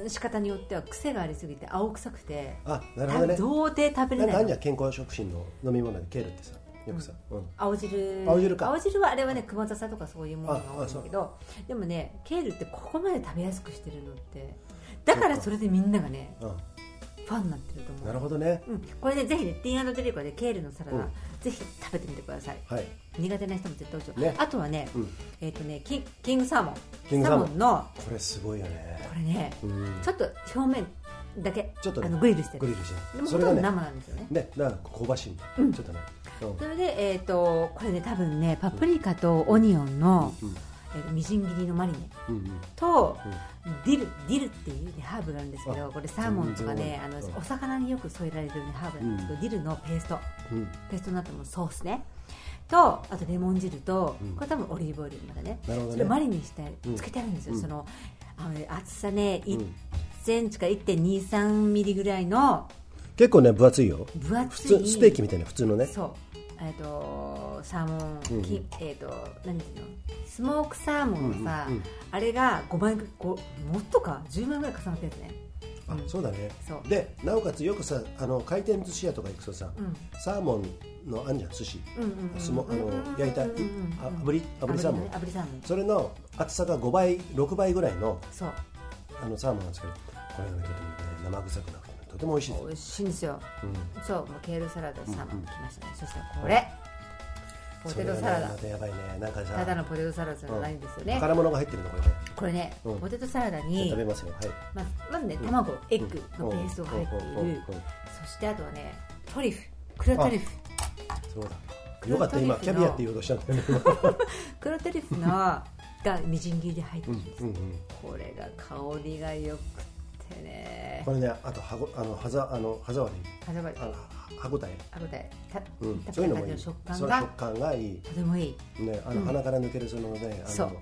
[SPEAKER 2] ん仕方によっては癖がありすぎて青臭くて
[SPEAKER 1] あなるほどね。
[SPEAKER 2] 到底食べれないの。
[SPEAKER 1] なんかあんじゃん健康食品の飲み物でケールってさよくさ、うん。
[SPEAKER 2] 青汁。
[SPEAKER 1] 青汁か。
[SPEAKER 2] 青汁はあれはね熊笹とかそういうものが多いんだけどでもねケールってここまで食べやすくしてるのってだからそれでみんながね
[SPEAKER 1] うん。
[SPEAKER 2] ファンになってると思う。
[SPEAKER 1] なるほどね。
[SPEAKER 2] うん、これねぜひねティーンデリカでケールのサラダ、
[SPEAKER 1] うん
[SPEAKER 2] ぜひ食べてみてください。
[SPEAKER 1] はい。
[SPEAKER 2] 苦手な人も絶対美味しい、
[SPEAKER 1] ね。
[SPEAKER 2] あとはね、
[SPEAKER 1] うん。
[SPEAKER 2] えっ、とねキンキングサーモン。
[SPEAKER 1] キングサーモン。
[SPEAKER 2] ンの
[SPEAKER 1] これすごいよね。
[SPEAKER 2] これね
[SPEAKER 1] うん。
[SPEAKER 2] ちょっと表面だけ
[SPEAKER 1] ちょっとね
[SPEAKER 2] あのグリルしてる。
[SPEAKER 1] グリルして
[SPEAKER 2] でもほとんど
[SPEAKER 1] るそれがね
[SPEAKER 2] 生なんですよね。
[SPEAKER 1] ねだから香ばしいんだ、
[SPEAKER 2] うん。
[SPEAKER 1] ちょっとね。うん。
[SPEAKER 2] それでえっ、とこれね多分ねパプリカとオニオンの、
[SPEAKER 1] うん
[SPEAKER 2] えーみじん切りのマリネと、ディルディルっていう、ね、ハーブがあるんですけど
[SPEAKER 1] あ
[SPEAKER 2] これサーモンとかねあの、お魚によく添えられる、ね、ハーブなんですけど、ディルのペースト。
[SPEAKER 1] うん。
[SPEAKER 2] ペーストになったものソースね。とあとレモン汁と、
[SPEAKER 1] うん。
[SPEAKER 2] これ多分オリーブオイルまだね。それマリネして
[SPEAKER 1] うん。
[SPEAKER 2] つけてあるんですよ、
[SPEAKER 1] うん。
[SPEAKER 2] そのあのね厚さね1
[SPEAKER 1] うん。
[SPEAKER 2] センチから1.23ミリぐらいの
[SPEAKER 1] 結構ね分厚いよ。
[SPEAKER 2] 分厚い
[SPEAKER 1] ステーキみたいな普通のね。
[SPEAKER 2] そうえっ、とサーモン、
[SPEAKER 1] うん
[SPEAKER 2] きえっ、と何ていうの？スモークサーモンのさ、
[SPEAKER 1] うんうんうん。
[SPEAKER 2] あれが5枚ぐこもっとか？10枚ぐらい重なってるやつね。
[SPEAKER 1] あそうだね。
[SPEAKER 2] そう。
[SPEAKER 1] でなおかつよくさあの回転寿司屋とか行くとさ、
[SPEAKER 2] うん。
[SPEAKER 1] サーモンのあんじゃん寿司。
[SPEAKER 2] うんうんうん
[SPEAKER 1] スモあの焼いたあ炙り炙りサーモン
[SPEAKER 2] 炙りサーモン
[SPEAKER 1] それの厚さが5倍6倍ぐらいの
[SPEAKER 2] そう
[SPEAKER 1] あのサーモンなんですけどこれがねとてもね生臭くなとても美味しいです
[SPEAKER 2] 美味しいんですよ。
[SPEAKER 1] うん。
[SPEAKER 2] そうもうケールサラダサーモン
[SPEAKER 1] うんうん。
[SPEAKER 2] 来ましたね、そしたらこれ。ポテトサラダ、
[SPEAKER 1] ねまたやばいね。なんかさ
[SPEAKER 2] ただのポテトサラダじゃないんですよね、
[SPEAKER 1] 宝物が入ってるのこれね。
[SPEAKER 2] これね、
[SPEAKER 1] うん。
[SPEAKER 2] ポテトサラダに
[SPEAKER 1] 食べますよ。はい。
[SPEAKER 2] まずまずね卵、エッグのペーストが入っている、
[SPEAKER 1] うん。うん。うん。うん。
[SPEAKER 2] そしてあとはねトリュフ。黒トリュフ。
[SPEAKER 1] そうだ。よかった。今キャビアって言おうとしたんだよね。今 <laughs>
[SPEAKER 2] 黒トリュフのがみじん切りで入って
[SPEAKER 1] う
[SPEAKER 2] るんです、
[SPEAKER 1] ん。うん。うん。
[SPEAKER 2] これが香りがよく
[SPEAKER 1] これねあとはごあの歯ざあの歯触り。
[SPEAKER 2] 歯触り。
[SPEAKER 1] あの歯ごたえ。
[SPEAKER 2] 歯ごたえ。た
[SPEAKER 1] うん。
[SPEAKER 2] た
[SPEAKER 1] そういうのもいい。
[SPEAKER 2] た食感が。
[SPEAKER 1] 食感がいい。
[SPEAKER 2] とてもいい。
[SPEAKER 1] ねあの
[SPEAKER 2] うん。
[SPEAKER 1] 鼻から抜けるそのねあの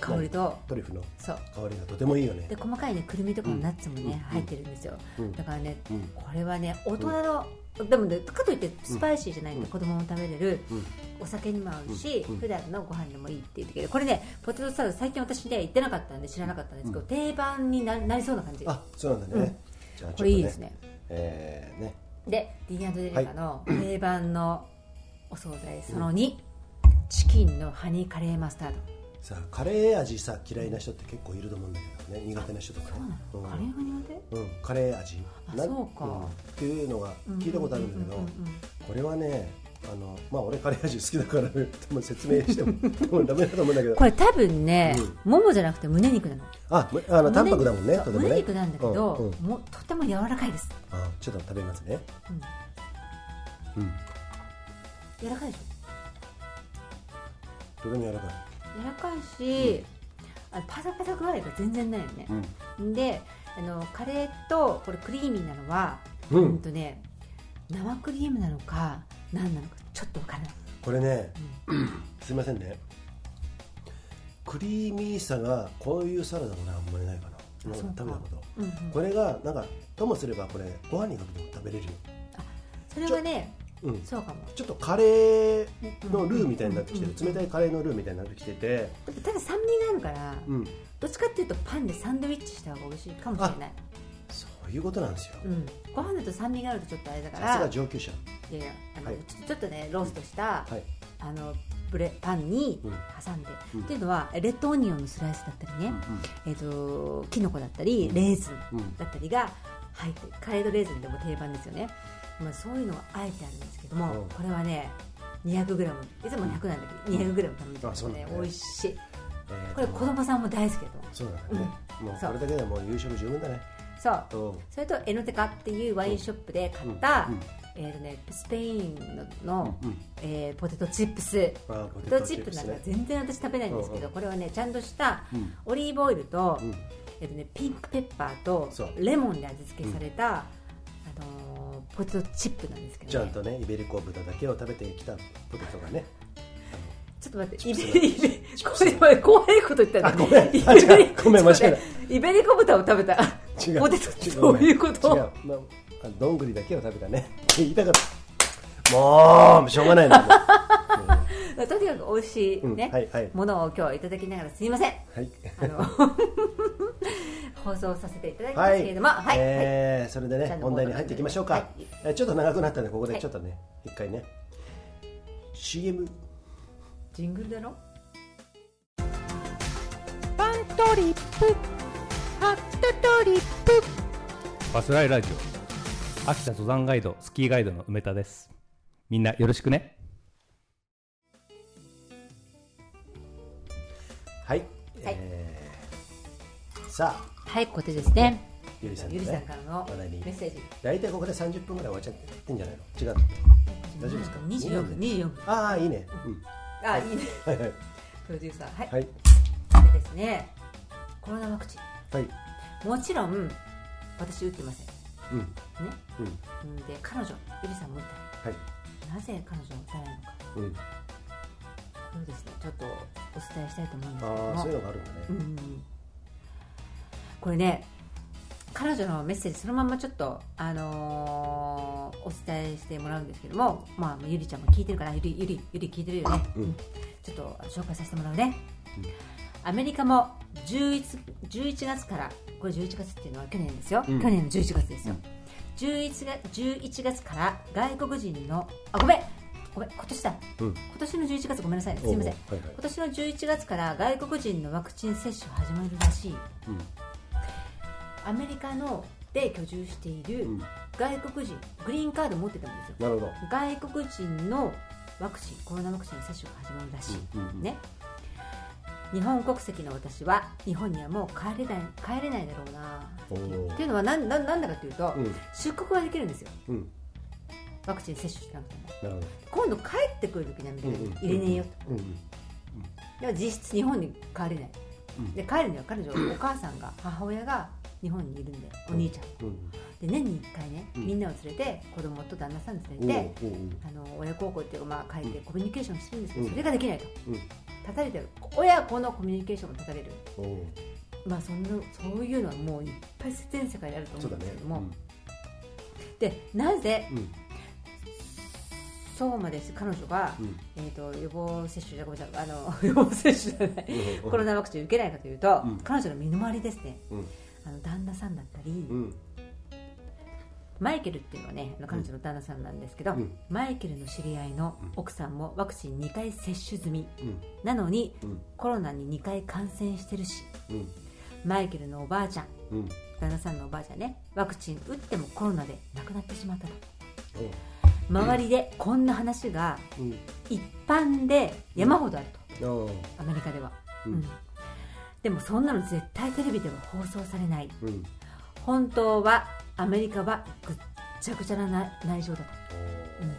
[SPEAKER 2] 香りと。
[SPEAKER 1] トリュフの香りがとてもいいよね。
[SPEAKER 2] で細かいねくるみとかのナッツもね、
[SPEAKER 1] うん。
[SPEAKER 2] 入ってるんですよ、
[SPEAKER 1] うん。
[SPEAKER 2] だからね、
[SPEAKER 1] うん。
[SPEAKER 2] これはね大人の、でもねかといってスパイシーじゃないんで、
[SPEAKER 1] うん。
[SPEAKER 2] 子供も食べれる。
[SPEAKER 1] うん。
[SPEAKER 2] お酒にも合うし、
[SPEAKER 1] うん。
[SPEAKER 2] 普段のご飯でもいいって言ってけどこれねポテトサラダ最近私ね行ってなかったんで知らなかったん。ですけど、定番にななりそうな感じ。
[SPEAKER 1] あそうなんだね。じゃあちょっと
[SPEAKER 2] これいいですね。
[SPEAKER 1] えーね。
[SPEAKER 2] でディーンデリカの定番のお惣菜その2、チキンのハニーカレーマスタード
[SPEAKER 1] さカレー味さ嫌いな人って結構いると思うんだけどね苦手な人とかね。
[SPEAKER 2] の、
[SPEAKER 1] うん。
[SPEAKER 2] カレーが苦手？
[SPEAKER 1] うん、カレー味。
[SPEAKER 2] そうか。
[SPEAKER 1] ん。っていうのが聞いたことあるんだけど
[SPEAKER 2] うんうんうんうん
[SPEAKER 1] これはねあのまあ俺カレー味好きだから多分説明しても <laughs> 多分ダメだと思うんだけど。
[SPEAKER 2] これ多分ね、ももじゃなくて胸肉なの。
[SPEAKER 1] あむあの淡白だもんねとてもね。
[SPEAKER 2] 胸肉なんだけど、
[SPEAKER 1] うんうん。
[SPEAKER 2] もとても柔らかいです、
[SPEAKER 1] あちょっと食べますね。
[SPEAKER 2] うん。
[SPEAKER 1] うん。
[SPEAKER 2] 柔らかいでし
[SPEAKER 1] とても柔らかい。
[SPEAKER 2] ょ柔らかいし、あパサパサ具合が全然ないよね、であのカレーとこれクリーミーなのは、
[SPEAKER 1] うん。
[SPEAKER 2] うんとね生クリームなのか何なのかちょっとわからない、
[SPEAKER 1] これね <clears throat> すいませんね。クリーミーさがこういうサラダもねあんまりないかな。今まで食べたこと。
[SPEAKER 2] うんうん。
[SPEAKER 1] これがなんかともすればこれご飯にかけても食べれる。よ
[SPEAKER 2] それはね
[SPEAKER 1] うん。
[SPEAKER 2] そうかも。
[SPEAKER 1] ちょっとカレーのルーみたいになってきて
[SPEAKER 2] うん
[SPEAKER 1] る冷たいカレーのルーみたいになってきてて。
[SPEAKER 2] ただ酸味があるから、
[SPEAKER 1] うん。
[SPEAKER 2] どっちかっていうとパンでサンドイッチした方が美味しいかもしれない、
[SPEAKER 1] そういうことなんですよ。
[SPEAKER 2] うん、ご飯だと酸味があるとちょっとあれだか
[SPEAKER 1] さす
[SPEAKER 2] ら
[SPEAKER 1] が上級者。
[SPEAKER 2] いやいやあの、
[SPEAKER 1] はい。
[SPEAKER 2] ちょちょっとねローストした、
[SPEAKER 1] はい。
[SPEAKER 2] あのブレパンに
[SPEAKER 1] うん。
[SPEAKER 2] 挟んで、
[SPEAKER 1] うん。
[SPEAKER 2] っていうのはレッドオニオンのスライスだったりね、えー、とキノコだったりレーズ
[SPEAKER 1] うん。
[SPEAKER 2] ンだったりが入ってカレードレーズンでも定番ですよね、まあ、そういうのがあえてあるんですけども、
[SPEAKER 1] うん。
[SPEAKER 2] これはね 200g いつも100なんだけど 200g 食べてね
[SPEAKER 1] あそうなんだね。
[SPEAKER 2] 美味しい。
[SPEAKER 1] えー
[SPEAKER 2] これ子供さんも大好きだと思う。
[SPEAKER 1] そうだね。もう
[SPEAKER 2] そう
[SPEAKER 1] これだけでもう夕食十分だね。
[SPEAKER 2] そう。
[SPEAKER 1] うん。
[SPEAKER 2] それとエノテカっていうワインショップで買った、
[SPEAKER 1] うん。
[SPEAKER 2] えーとね、スペインのの、
[SPEAKER 1] うん。
[SPEAKER 2] えーポテトチップス。
[SPEAKER 1] ポ
[SPEAKER 2] ポテトチップなんか
[SPEAKER 1] ね。
[SPEAKER 2] 全然私食べないんですけど、
[SPEAKER 1] うん
[SPEAKER 2] これはねちゃんとした
[SPEAKER 1] うん。
[SPEAKER 2] オリーブオイルと、
[SPEAKER 1] うん。
[SPEAKER 2] えっとね、ピンクペッパーとレモンで味付けされた、あのーポテトチップなんですけど、ね、
[SPEAKER 1] ちゃんとねイベリコ豚だけを食べてきたポテトがね。
[SPEAKER 2] ちょっと待ってイベリイベこれ怖いこと言ったら
[SPEAKER 1] あごめん。あ
[SPEAKER 2] イベリ
[SPEAKER 1] 違う。ごめん間違えた。
[SPEAKER 2] イベリコ豚を食べた。
[SPEAKER 1] 違う。
[SPEAKER 2] ポテトって
[SPEAKER 1] 違
[SPEAKER 2] どういうこと。
[SPEAKER 1] 違う、まあ、あどんぐりだけを食べたね。言いたかった。もうしょうがないな。も <laughs> う
[SPEAKER 2] とにかく美味しい
[SPEAKER 1] うん。
[SPEAKER 2] ね、
[SPEAKER 1] はいはい。
[SPEAKER 2] ものを今日いただきながらすいません。
[SPEAKER 1] はい。
[SPEAKER 2] あの <laughs> 放送させていただきますけれども、はい、
[SPEAKER 1] えーそれでね本題に入っていきましょうか、
[SPEAKER 2] はい
[SPEAKER 1] えーちょっと長くなったんでここ
[SPEAKER 2] はい
[SPEAKER 1] でちょっとね、一回ね。CM
[SPEAKER 2] ジングルだろ？
[SPEAKER 4] パントリップハットトリップ。
[SPEAKER 5] バスライラジオ。秋田登山ガイドスキーガイドの梅田です。みんなよろしくね。
[SPEAKER 1] はい、えーさあ
[SPEAKER 2] はいここでですね
[SPEAKER 1] ゆりさん
[SPEAKER 2] りさん
[SPEAKER 1] ね
[SPEAKER 2] からの
[SPEAKER 1] 話題に
[SPEAKER 2] メッセージ。
[SPEAKER 1] 大体ここで30分ぐらい終わっちゃってんじゃないの違うの大丈夫ですか
[SPEAKER 2] ？24分。24分。
[SPEAKER 1] ああいいね、うん、
[SPEAKER 2] あい。いね。
[SPEAKER 1] はいはい。
[SPEAKER 2] プロデューサー。はい、
[SPEAKER 1] はい。
[SPEAKER 2] でですねコロナワクチ
[SPEAKER 1] はい。
[SPEAKER 2] ンもちろん私打ってません。
[SPEAKER 1] うん。
[SPEAKER 2] ね。
[SPEAKER 1] うん。
[SPEAKER 2] うんで彼女ゆりさんも打った。
[SPEAKER 1] はい。
[SPEAKER 2] なぜ彼女は打たないのか。
[SPEAKER 1] うん。
[SPEAKER 2] これをですね。ちょっとお伝えしたいと思うんですけども。
[SPEAKER 1] ああそういうのがあるんだね。
[SPEAKER 2] うんこれね彼女のメッセージそのままちょっと、あのーお伝えしてもらうんですけども、まあ、ゆりちゃんも聞いてるからゆりゆりゆり聞いてるよね、
[SPEAKER 1] うん。
[SPEAKER 2] ちょっと紹介させてもらうね、アメリカも 11, 11月からこれ11月っていうのは去年ですよ、
[SPEAKER 1] うん。
[SPEAKER 2] 去年の11月ですよ、11, 月11月から外国人のあごめん。ごめん。今年だ。
[SPEAKER 1] うん。
[SPEAKER 2] 今年の11月ごめんなさいね。すいません。
[SPEAKER 1] はいはい。
[SPEAKER 2] 今年の11月から外国人のワクチン接種始まるらしい。
[SPEAKER 1] うん
[SPEAKER 2] アメリカので居住している
[SPEAKER 1] うん。
[SPEAKER 2] 外国人グリーンカード持ってたんですよ。
[SPEAKER 1] なるほど。
[SPEAKER 2] 外国人のワクチンコロナワクチン接種が始まるらしい、
[SPEAKER 1] うんうん
[SPEAKER 2] ね。日本国籍の私は日本にはもう帰れない帰れないだろうな。っていうのはなんなんなんだかというと、
[SPEAKER 1] うん。
[SPEAKER 2] 出国はできるんですよ。
[SPEAKER 1] うん。
[SPEAKER 2] ワクチン接種してなくても。今度帰ってくる時にアメリカに入れねえよと、
[SPEAKER 1] うんうん。
[SPEAKER 2] でも実質日本に帰れない、
[SPEAKER 1] うん。
[SPEAKER 2] で帰るには彼女お母さんが母親が日本にいるんでお兄ちゃん。
[SPEAKER 1] うん。
[SPEAKER 2] で年に1回ね、
[SPEAKER 1] うん。
[SPEAKER 2] みんなを連れて子供と旦那さん連
[SPEAKER 1] うん。
[SPEAKER 2] れて、あの親孝行っていうか、まあ、帰ってコミュニケーションしてるんですけど、
[SPEAKER 1] うん。
[SPEAKER 2] それができないと。
[SPEAKER 1] うん。
[SPEAKER 2] 立たれてる。親子のコミュニケーションも立たれる。まあそんなそういうのはもういっぱい全世界であると思うんですけども、でなぜ
[SPEAKER 1] うん。
[SPEAKER 2] そうまで彼女が、
[SPEAKER 1] うん。
[SPEAKER 2] えー、と予防接種じゃごめんなさいあの <laughs> 予防接種じゃない
[SPEAKER 1] うん。
[SPEAKER 2] コロナワクチンを受けないかというと、
[SPEAKER 1] うん。
[SPEAKER 2] 彼女の身の回りですね。
[SPEAKER 1] うん
[SPEAKER 2] あの旦那さんだったり、
[SPEAKER 1] うん。
[SPEAKER 2] マイケルっていうのはねあの彼女の旦那さんなんですけど、
[SPEAKER 1] うん。
[SPEAKER 2] マイケルの知り合いの奥さんもワクチン2回接種済み。
[SPEAKER 1] うん。
[SPEAKER 2] なのに
[SPEAKER 1] うん。
[SPEAKER 2] コロナに2回感染してるし。
[SPEAKER 1] うん。
[SPEAKER 2] マイケルのおばあちゃん
[SPEAKER 1] うん。
[SPEAKER 2] 旦那さんのおばあちゃんねワクチン打ってもコロナで亡くなってしまったと。
[SPEAKER 1] おう。
[SPEAKER 2] 周りでこんな話が
[SPEAKER 1] うん。
[SPEAKER 2] 一般で山ほどあると、アメリカでは、
[SPEAKER 1] うん。
[SPEAKER 2] うんでもそんなの絶対テレビでは放送されない。
[SPEAKER 1] うん。
[SPEAKER 2] 本当はアメリカはぐっちゃぐちゃなな内情だと、うん。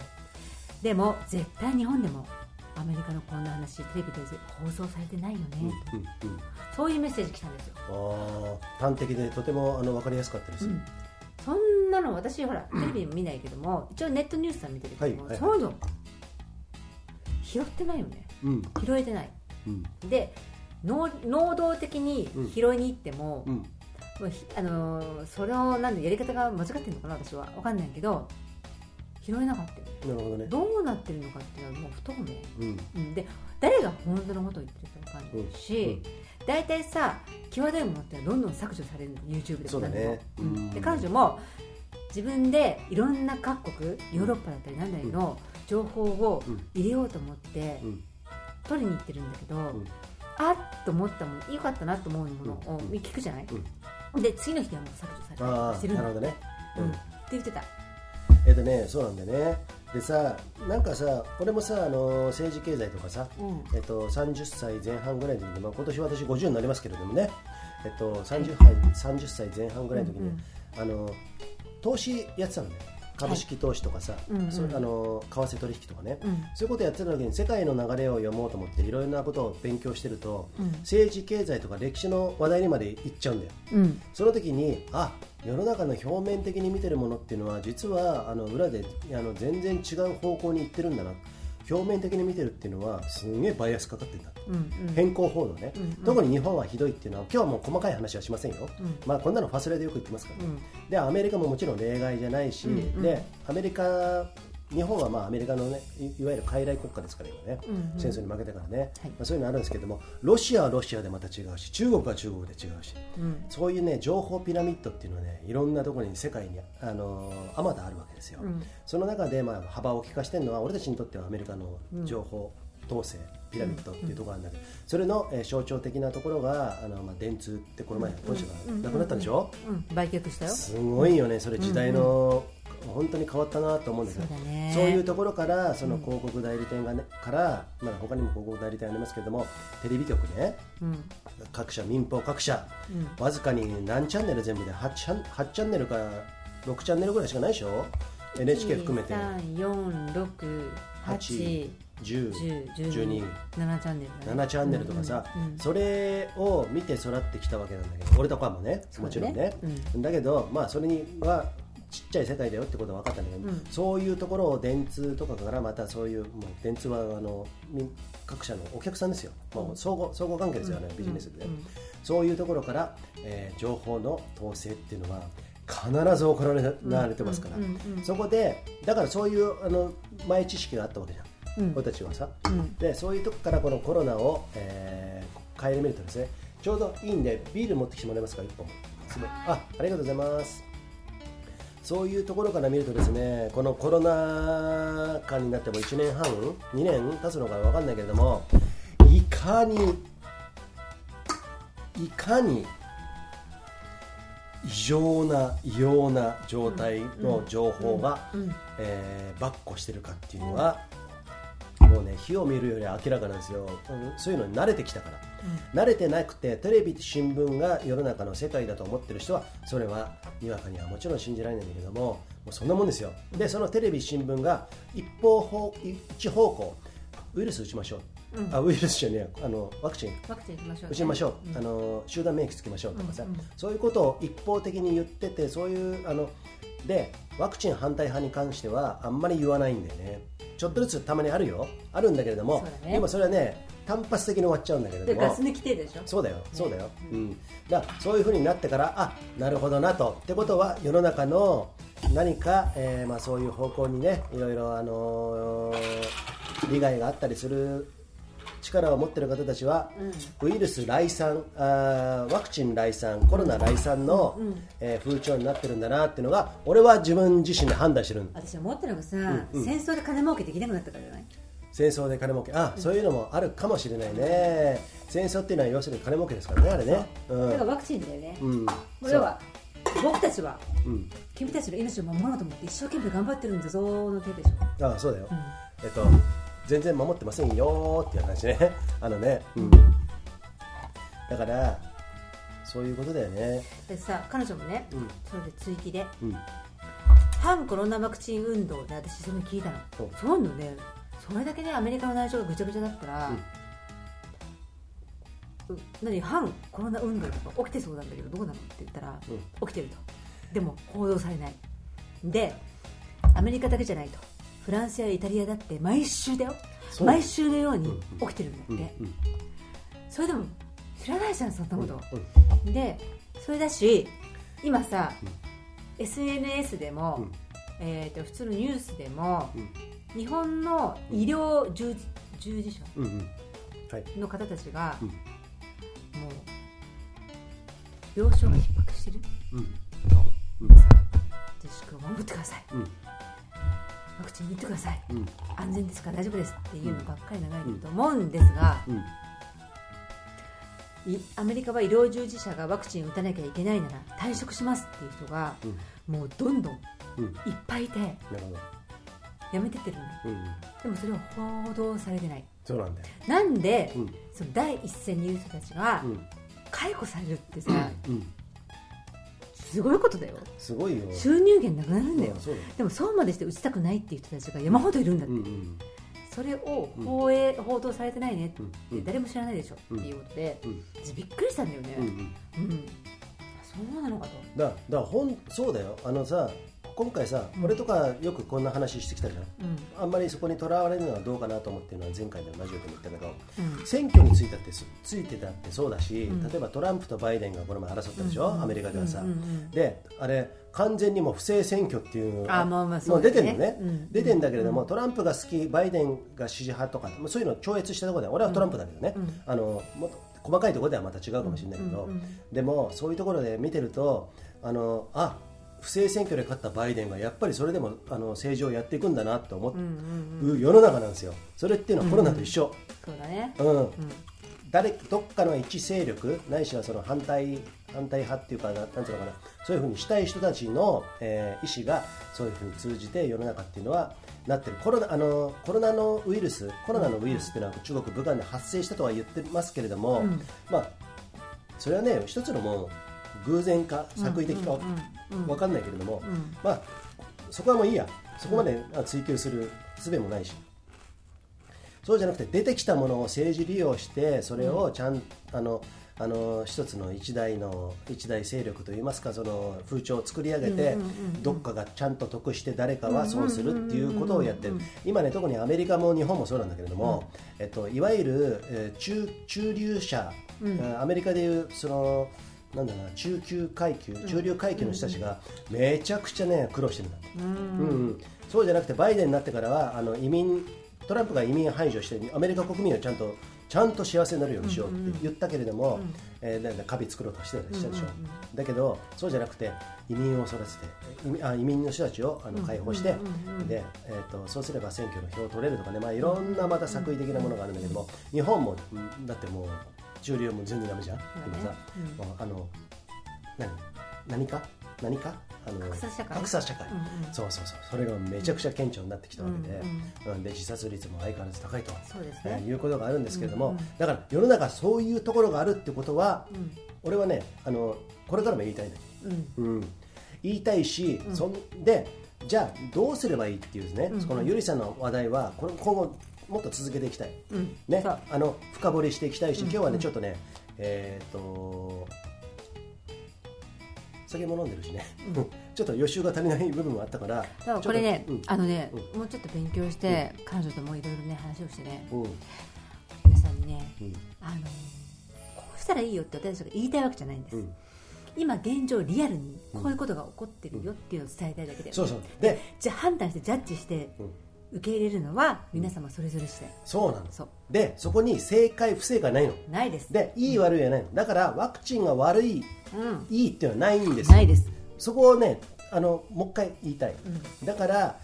[SPEAKER 2] でも絶対日本でもアメリカのこんな話テレビで放送されてないよね、
[SPEAKER 1] うんうん
[SPEAKER 2] と
[SPEAKER 1] うん。
[SPEAKER 2] そういうメッセージ来たんですよ、
[SPEAKER 1] 端的でとてもあの分かりやすかったです、
[SPEAKER 2] うん。そんなの私ほらテレビ見ないけども一応ネットニュースは見てるけども、
[SPEAKER 1] はいはい。
[SPEAKER 2] そういうの拾ってないよね。
[SPEAKER 1] うん。
[SPEAKER 2] 拾えてない。
[SPEAKER 1] うん。
[SPEAKER 2] で能能動的に拾いに行っても、
[SPEAKER 1] うん。
[SPEAKER 2] もうひあのーそれをなんでやり方が間違ってるのかな私は。分かんないけど拾えなかったよ
[SPEAKER 1] なるほどね。
[SPEAKER 2] どうなってるのかっていうのはもう不透明、
[SPEAKER 1] うん。
[SPEAKER 2] うん、で誰が本当のことを言ってるか分かんないし、大体さ際どいものってどんどん削除されるの YouTube で
[SPEAKER 1] そうだね。
[SPEAKER 2] 何で彼女も自分でいろんな各国ヨーロッパだったりなんだりの情報を入れようと思って
[SPEAKER 1] うん。
[SPEAKER 2] 取りに行ってるんだけど、
[SPEAKER 1] ん
[SPEAKER 2] あっと思ったものよかったなと思うもの。を
[SPEAKER 1] うん。
[SPEAKER 2] 聞くじゃない、で次の日にはもう削除されたり
[SPEAKER 1] ああ
[SPEAKER 2] してるの。
[SPEAKER 1] なるほどね、
[SPEAKER 2] うん。って言ってた。
[SPEAKER 1] えっとねそうなんだよね。でさなんかさ俺もさあの政治経済とかさ、
[SPEAKER 2] うん。
[SPEAKER 1] えっと、30歳前半ぐらいの時に、まあ、今年私50になりますけれどもね、えっと、30, 歳30歳前半ぐらいの時に、
[SPEAKER 2] うん
[SPEAKER 1] あの投資やってたのね株式投資とかさ、
[SPEAKER 2] うんうん。
[SPEAKER 1] そうあの為替取引とかね、
[SPEAKER 2] うん。
[SPEAKER 1] そういうことやってた時に世界の流れを読もうと思っていろいろなことを勉強してると、
[SPEAKER 2] うん。
[SPEAKER 1] 政治経済とか歴史の話題にまで行っちゃうんだよ。
[SPEAKER 2] うん。
[SPEAKER 1] その時にあ世の中の表面的に見てるものっていうのは実はあの裏であの全然違う方向に行ってるんだな表面的に見てるっていうのはすんげえバイアスかかってるんだ
[SPEAKER 2] うんうん。
[SPEAKER 1] 変更報道ね、
[SPEAKER 2] うんうん。
[SPEAKER 1] 特に日本はひどいっていうのは今日はもう細かい話はしませんよ、
[SPEAKER 2] うん。
[SPEAKER 1] まあ、こんなのファスレでよく言ってますからね、
[SPEAKER 2] うん。
[SPEAKER 1] でアメリカももちろん例外じゃないし、
[SPEAKER 2] うんうん。
[SPEAKER 1] でアメリカ日本はまあアメリカのねいいわゆる傀儡国家ですから今ね、
[SPEAKER 2] うんうん。
[SPEAKER 1] 戦争に負けたからね、
[SPEAKER 2] はい。
[SPEAKER 1] まあ、そういうのあるんですけどもロシアはロシアでまた違うし中国は中国で違うし。
[SPEAKER 2] うん。
[SPEAKER 1] そういうね情報ピラミッドっていうのはねいろんなところに世界にあのあまたあるわけですよ、
[SPEAKER 2] うん。
[SPEAKER 1] その中でまあ幅を利かしてるのは俺たちにとってはアメリカの情報統制ピラミッドっていうところなんだけど、それの、えー象徴的なところがあの、まあ、電通ってこの前本社がなくなったんでしょ、
[SPEAKER 2] うん。売却したよ。
[SPEAKER 1] すごいよねそれ時代の、本当に変わったなと思うんですよ。
[SPEAKER 2] そうだね。
[SPEAKER 1] そういうところからその広告代理店がね、から、まあ、他にも広告代理店ありますけれどもテレビ局ね
[SPEAKER 2] うん。
[SPEAKER 1] 各社民放各社、
[SPEAKER 2] うん。
[SPEAKER 1] わずかに何チャンネル全部で 8, チャン8チャンネルか6チャンネルぐらいしかないでしょ？NHK 含めて。
[SPEAKER 2] 346 8
[SPEAKER 1] 10
[SPEAKER 2] 10
[SPEAKER 1] 12
[SPEAKER 2] 7チャンネルだね。
[SPEAKER 1] 7チャンネルとかさ、
[SPEAKER 2] うんうん。
[SPEAKER 1] それを見て育ってきたわけなんだけど俺とかもねもちろんね、
[SPEAKER 2] う
[SPEAKER 1] だけど、まあ、それにはちっちゃい世界だよってことは分かったんだけど、
[SPEAKER 2] うん。
[SPEAKER 1] そういうところを電通とかからまたそういうもう電通はあのみ各社のお客さんですよ、もう相互相互関係ですよね、ビジネスで、
[SPEAKER 2] うん。
[SPEAKER 1] そういうところから、えー情報の統制っていうのは必ず行われてますから、そこでだからそういうあの前知識があったわけじゃん、
[SPEAKER 2] うん。
[SPEAKER 1] 俺たちはさ、
[SPEAKER 2] うん。
[SPEAKER 1] でそういうとこからこのコロナを、えー、顧みるとですねちょうどいいんでビール持ってきてもらえますか？1本。すごい。あありがとうございますそういうところから見るとですねこのコロナ禍になっても1年半2年経つのか分かんないけれどもいかにいかに異常な異様な状態の情報が、
[SPEAKER 2] うん
[SPEAKER 1] えー、ばっこしてるかっていうのは、もうね火を見るより明らかなんですよ、うん。そういうのに慣れてきたから、慣れてなくてテレビ新聞が世の中の世界だと思ってる人はそれはにわかにはもちろん信じられないんだけどももうそんなもんですよ。でそのテレビ新聞が一方方一方向ウイルス打ちましょう、あウイルスじゃねえあのワクチン。
[SPEAKER 2] ワクチン打ちましょうね。
[SPEAKER 1] 打ちましょう、あの集団免疫つけましょうとかさ、
[SPEAKER 2] うんうん。
[SPEAKER 1] そういうことを一方的に言っててそういうあのでワクチン反対派に関してはあんまり言わないんだよね。ちょっとずつたまにあるよ。あるんだけれども、
[SPEAKER 2] ね。
[SPEAKER 1] でもそれはね単発的に終わっちゃうんだけれども。
[SPEAKER 2] でガス抜きでしょ？
[SPEAKER 1] そうだよそうだよ、うん、だからそういうふうになってからあなるほどなと。ってことは世の中の何か、えーまあ、そういう方向にねいろいろ、あのー利害があったりする力を持っている方たちは、ウイルス来産あーワクチン来産コロナ来産の、えー風潮になってるんだなっていうのが俺は自分自身で判断してるん
[SPEAKER 2] 私思ってるのがさ、戦争で金儲けできなくなったからじゃない
[SPEAKER 1] 戦争で金儲け。あ、そういうのもあるかもしれないね。戦争っていうのは要するに金儲けですからねあれね。う。ん。
[SPEAKER 2] だからワクチンだよね、
[SPEAKER 1] うん。
[SPEAKER 2] 要は僕たちは
[SPEAKER 1] うん。
[SPEAKER 2] 君たちの命を守ろうと思って一生懸命頑張ってるんだぞの手でしょ。
[SPEAKER 1] あそうだよ、えっと全然守ってませんよーっていう話ね。<laughs> あのね、うん、だからそういうことだよね。
[SPEAKER 2] でさ彼女もね、
[SPEAKER 1] うん。
[SPEAKER 2] それで追記で
[SPEAKER 1] うん。
[SPEAKER 2] 反コロナワクチン運動で私それ聞いたの。
[SPEAKER 1] お
[SPEAKER 2] そういうのね。それだけねアメリカの内情がぐちゃぐちゃだったら、う何反コロナ運動とか起きてそうなんだけどどうなのって言ったら、起きてると。でも報道されない。でアメリカだけじゃないとフランスやイタリアだって毎週だよ。毎週のように起きてるんだって、
[SPEAKER 1] うんうん。
[SPEAKER 2] それでも知らないじゃんそんなこと、
[SPEAKER 1] うん
[SPEAKER 2] でそれだし今さ、SNS でも、
[SPEAKER 1] うん。
[SPEAKER 2] えー、と普通のニュースでも、
[SPEAKER 1] うん。
[SPEAKER 2] 日本の医療従事者の方たちが、
[SPEAKER 1] うん。
[SPEAKER 2] もう病床が逼迫してる？
[SPEAKER 1] うん。
[SPEAKER 2] と、
[SPEAKER 1] うん。
[SPEAKER 2] 皆さん自粛を守ってください
[SPEAKER 1] うん
[SPEAKER 2] ワクチン打ってください。
[SPEAKER 1] うん。
[SPEAKER 2] 安全ですから大丈夫です。っていうのばっかり流れてると思うんですが、アメリカは医療従事者がワクチン打たなきゃいけないなら退職しますっていう人が、もうどんどん
[SPEAKER 1] うん。
[SPEAKER 2] いっぱいいてやめてってるんだ
[SPEAKER 1] うん。
[SPEAKER 2] でもそれは報道されてない。
[SPEAKER 1] そうなんだよ。
[SPEAKER 2] なんで、
[SPEAKER 1] うん。
[SPEAKER 2] その第一線にいる人たちが
[SPEAKER 1] うん。
[SPEAKER 2] 解雇されるってさ、
[SPEAKER 1] うん
[SPEAKER 2] すごいことだよ。
[SPEAKER 1] すごいよ。
[SPEAKER 2] 収入源なくなるんだよ、
[SPEAKER 1] うん
[SPEAKER 2] でもそうまでして打ちたくないっていう人たちが山ほどいるんだって、
[SPEAKER 1] うんうん
[SPEAKER 2] それを放映、報道されてないねって
[SPEAKER 1] うん
[SPEAKER 2] 誰も知らないでしょ、
[SPEAKER 1] うん。
[SPEAKER 2] っていうことで、びっくりしたんだよね。
[SPEAKER 1] うん
[SPEAKER 2] そうなのかと。
[SPEAKER 1] だだからほんそうだよ。あのさ今回さ、俺とかよくこんな話してきたじゃん。
[SPEAKER 2] うん。
[SPEAKER 1] あんまりそこにとらわれるのはどうかなと思ってるのは前回のラジオでも言ったけど、
[SPEAKER 2] うん。
[SPEAKER 1] 選挙についたってすついてたってそうだし、
[SPEAKER 2] うん。
[SPEAKER 1] 例えばトランプとバイデンがこの前争ったでしょ、
[SPEAKER 2] うん。
[SPEAKER 1] アメリカではさ、
[SPEAKER 2] うんうんうん
[SPEAKER 1] であれ完全にもう不正選挙っていうのが
[SPEAKER 2] あ
[SPEAKER 1] もう
[SPEAKER 2] うだね。
[SPEAKER 1] 出てるのね、
[SPEAKER 2] うん。
[SPEAKER 1] 出てんだけれども、トランプが好きバイデンが支持派とかそういうのを超越したところで俺はトランプだけどね、
[SPEAKER 2] うん。
[SPEAKER 1] あのもっと細かいところではまた違うかもしれないけど、
[SPEAKER 2] うんうんうん。
[SPEAKER 1] でもそういうところで見てるとあのあ不正選挙で勝ったバイデンがやっぱりそれでもあの政治をやっていくんだなと思う世の中なんですよ。それっていうのはコロナと一緒、
[SPEAKER 2] そうだね。
[SPEAKER 1] うん。誰どっかの一勢力ないしはその反対反対派っていうかななんていうのかな。そういうふうにしたい人たちの、えー意思がそういうふうに通じて世の中っていうのはなってる。コロナあのコロナのウイルスコロナのウイルスっていうのは中国武漢で発生したとは言ってますけれども、
[SPEAKER 2] うん。
[SPEAKER 1] まあそれはね一つのもう偶然か作為的かわかんないけれども、まあそこはもういいや。そこまであ追求する術もないし。そうじゃなくて出てきたものを政治利用してそれをちゃん、あのあの一つの一大の一大勢力といいますかその風潮を作り上げて、どっかがちゃんと得して誰かは損するっていうことをやってる、今ね特にアメリカも日本もそうなんだけれども、えっと、いわゆる、えー中中流者、アメリカでいうそのなんだな中級階級中流階級の人たちがめちゃくちゃね苦労してるんだ。って、うんうん。そうじゃなくてバイデンになってからはあの移民トランプが移民排除してアメリカ国民をちゃんとちゃんと幸せになるようにしようって言ったけれども、えーなんだカビ作ろうとしてたりしたでしょ、だけどそうじゃなくて移民を育てて移民あ移民の人たちをあの解放して、でえー、とそうすれば選挙の票を取れるとかね、まあ、いろんなまた作為的なものがあるんだけども、日本もうんだってもう中流も全然ダメじゃん、今さ、あの何？何か？何か？あの
[SPEAKER 2] 格差社会。
[SPEAKER 1] 格差社会。そうそうそう。それがめちゃくちゃ顕著になってきたわけで,、うんで自殺率も相変わらず高いと。
[SPEAKER 2] そうです
[SPEAKER 1] え
[SPEAKER 2] ね
[SPEAKER 1] ーいうことがあるんですけれども、だから世の中そういうところがあるってことは、俺はねあのこれからも言いたいね、うん。言いたいし、そんでじゃあどうすればいいっていうね、このゆりさんの話題はこれ今後もっと続けていきたい、ね。
[SPEAKER 2] そう。
[SPEAKER 1] あの深掘りしていきたいし、今日はねちょっとねえっ、と酒も飲んでるしね、<laughs> ちょっと予習が足りない部分もあったから
[SPEAKER 2] だからこれね、
[SPEAKER 1] ちょっと
[SPEAKER 2] あのね、もうちょっと勉強して、彼女ともいろいろね話をしてね。
[SPEAKER 1] うん。うん
[SPEAKER 2] 皆さんにね、
[SPEAKER 1] うん。
[SPEAKER 2] あのこうしたらいいよって私たちが言いたいわけじゃないんです、
[SPEAKER 1] うん。
[SPEAKER 2] 今現状リアルにこういうことが起こってるよっていうのを伝えたいだけで、
[SPEAKER 1] そうそう。で
[SPEAKER 2] じゃあ判断してジャッジして
[SPEAKER 1] うん
[SPEAKER 2] 受け入れるのは皆様それぞれ次第
[SPEAKER 1] そうなの
[SPEAKER 2] そう。
[SPEAKER 1] でそこに正解不正解ないの。
[SPEAKER 2] ないです。
[SPEAKER 1] でいい悪いはないの。だからワクチンが悪い
[SPEAKER 2] うん。
[SPEAKER 1] いいっていうのはないんです
[SPEAKER 2] ないです。
[SPEAKER 1] そこをねあのもう一回言いたい、だから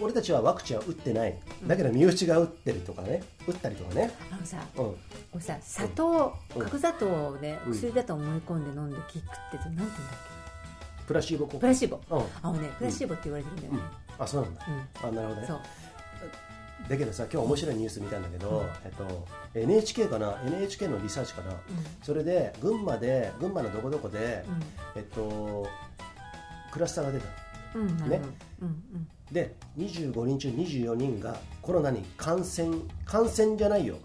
[SPEAKER 1] 俺たちはワクチンは打ってない。だけど身内が打ってるとかね。打ったりとかね、
[SPEAKER 2] あのさ
[SPEAKER 1] うん、
[SPEAKER 2] これさ砂糖
[SPEAKER 1] うん。
[SPEAKER 2] 角砂糖をね
[SPEAKER 1] うん。
[SPEAKER 2] 薬だと思い込んで飲んで効くってなんて言うんだっ
[SPEAKER 1] プラシーボ効果。
[SPEAKER 2] けプラシーボ。
[SPEAKER 1] うん。
[SPEAKER 2] あのねプラシーボって言われてるんだよね、
[SPEAKER 1] あそうなんだ、あなるほどね。
[SPEAKER 2] そう
[SPEAKER 1] だけどさ今日面白いニュース見たんだけど、えっと、NHK かな？NHK のリサーチかな、それで群馬で群馬のどこどこで、えっとクラスターが出たね？
[SPEAKER 2] うんうん。
[SPEAKER 1] で25人中24人がコロナに感染感染じゃないよ。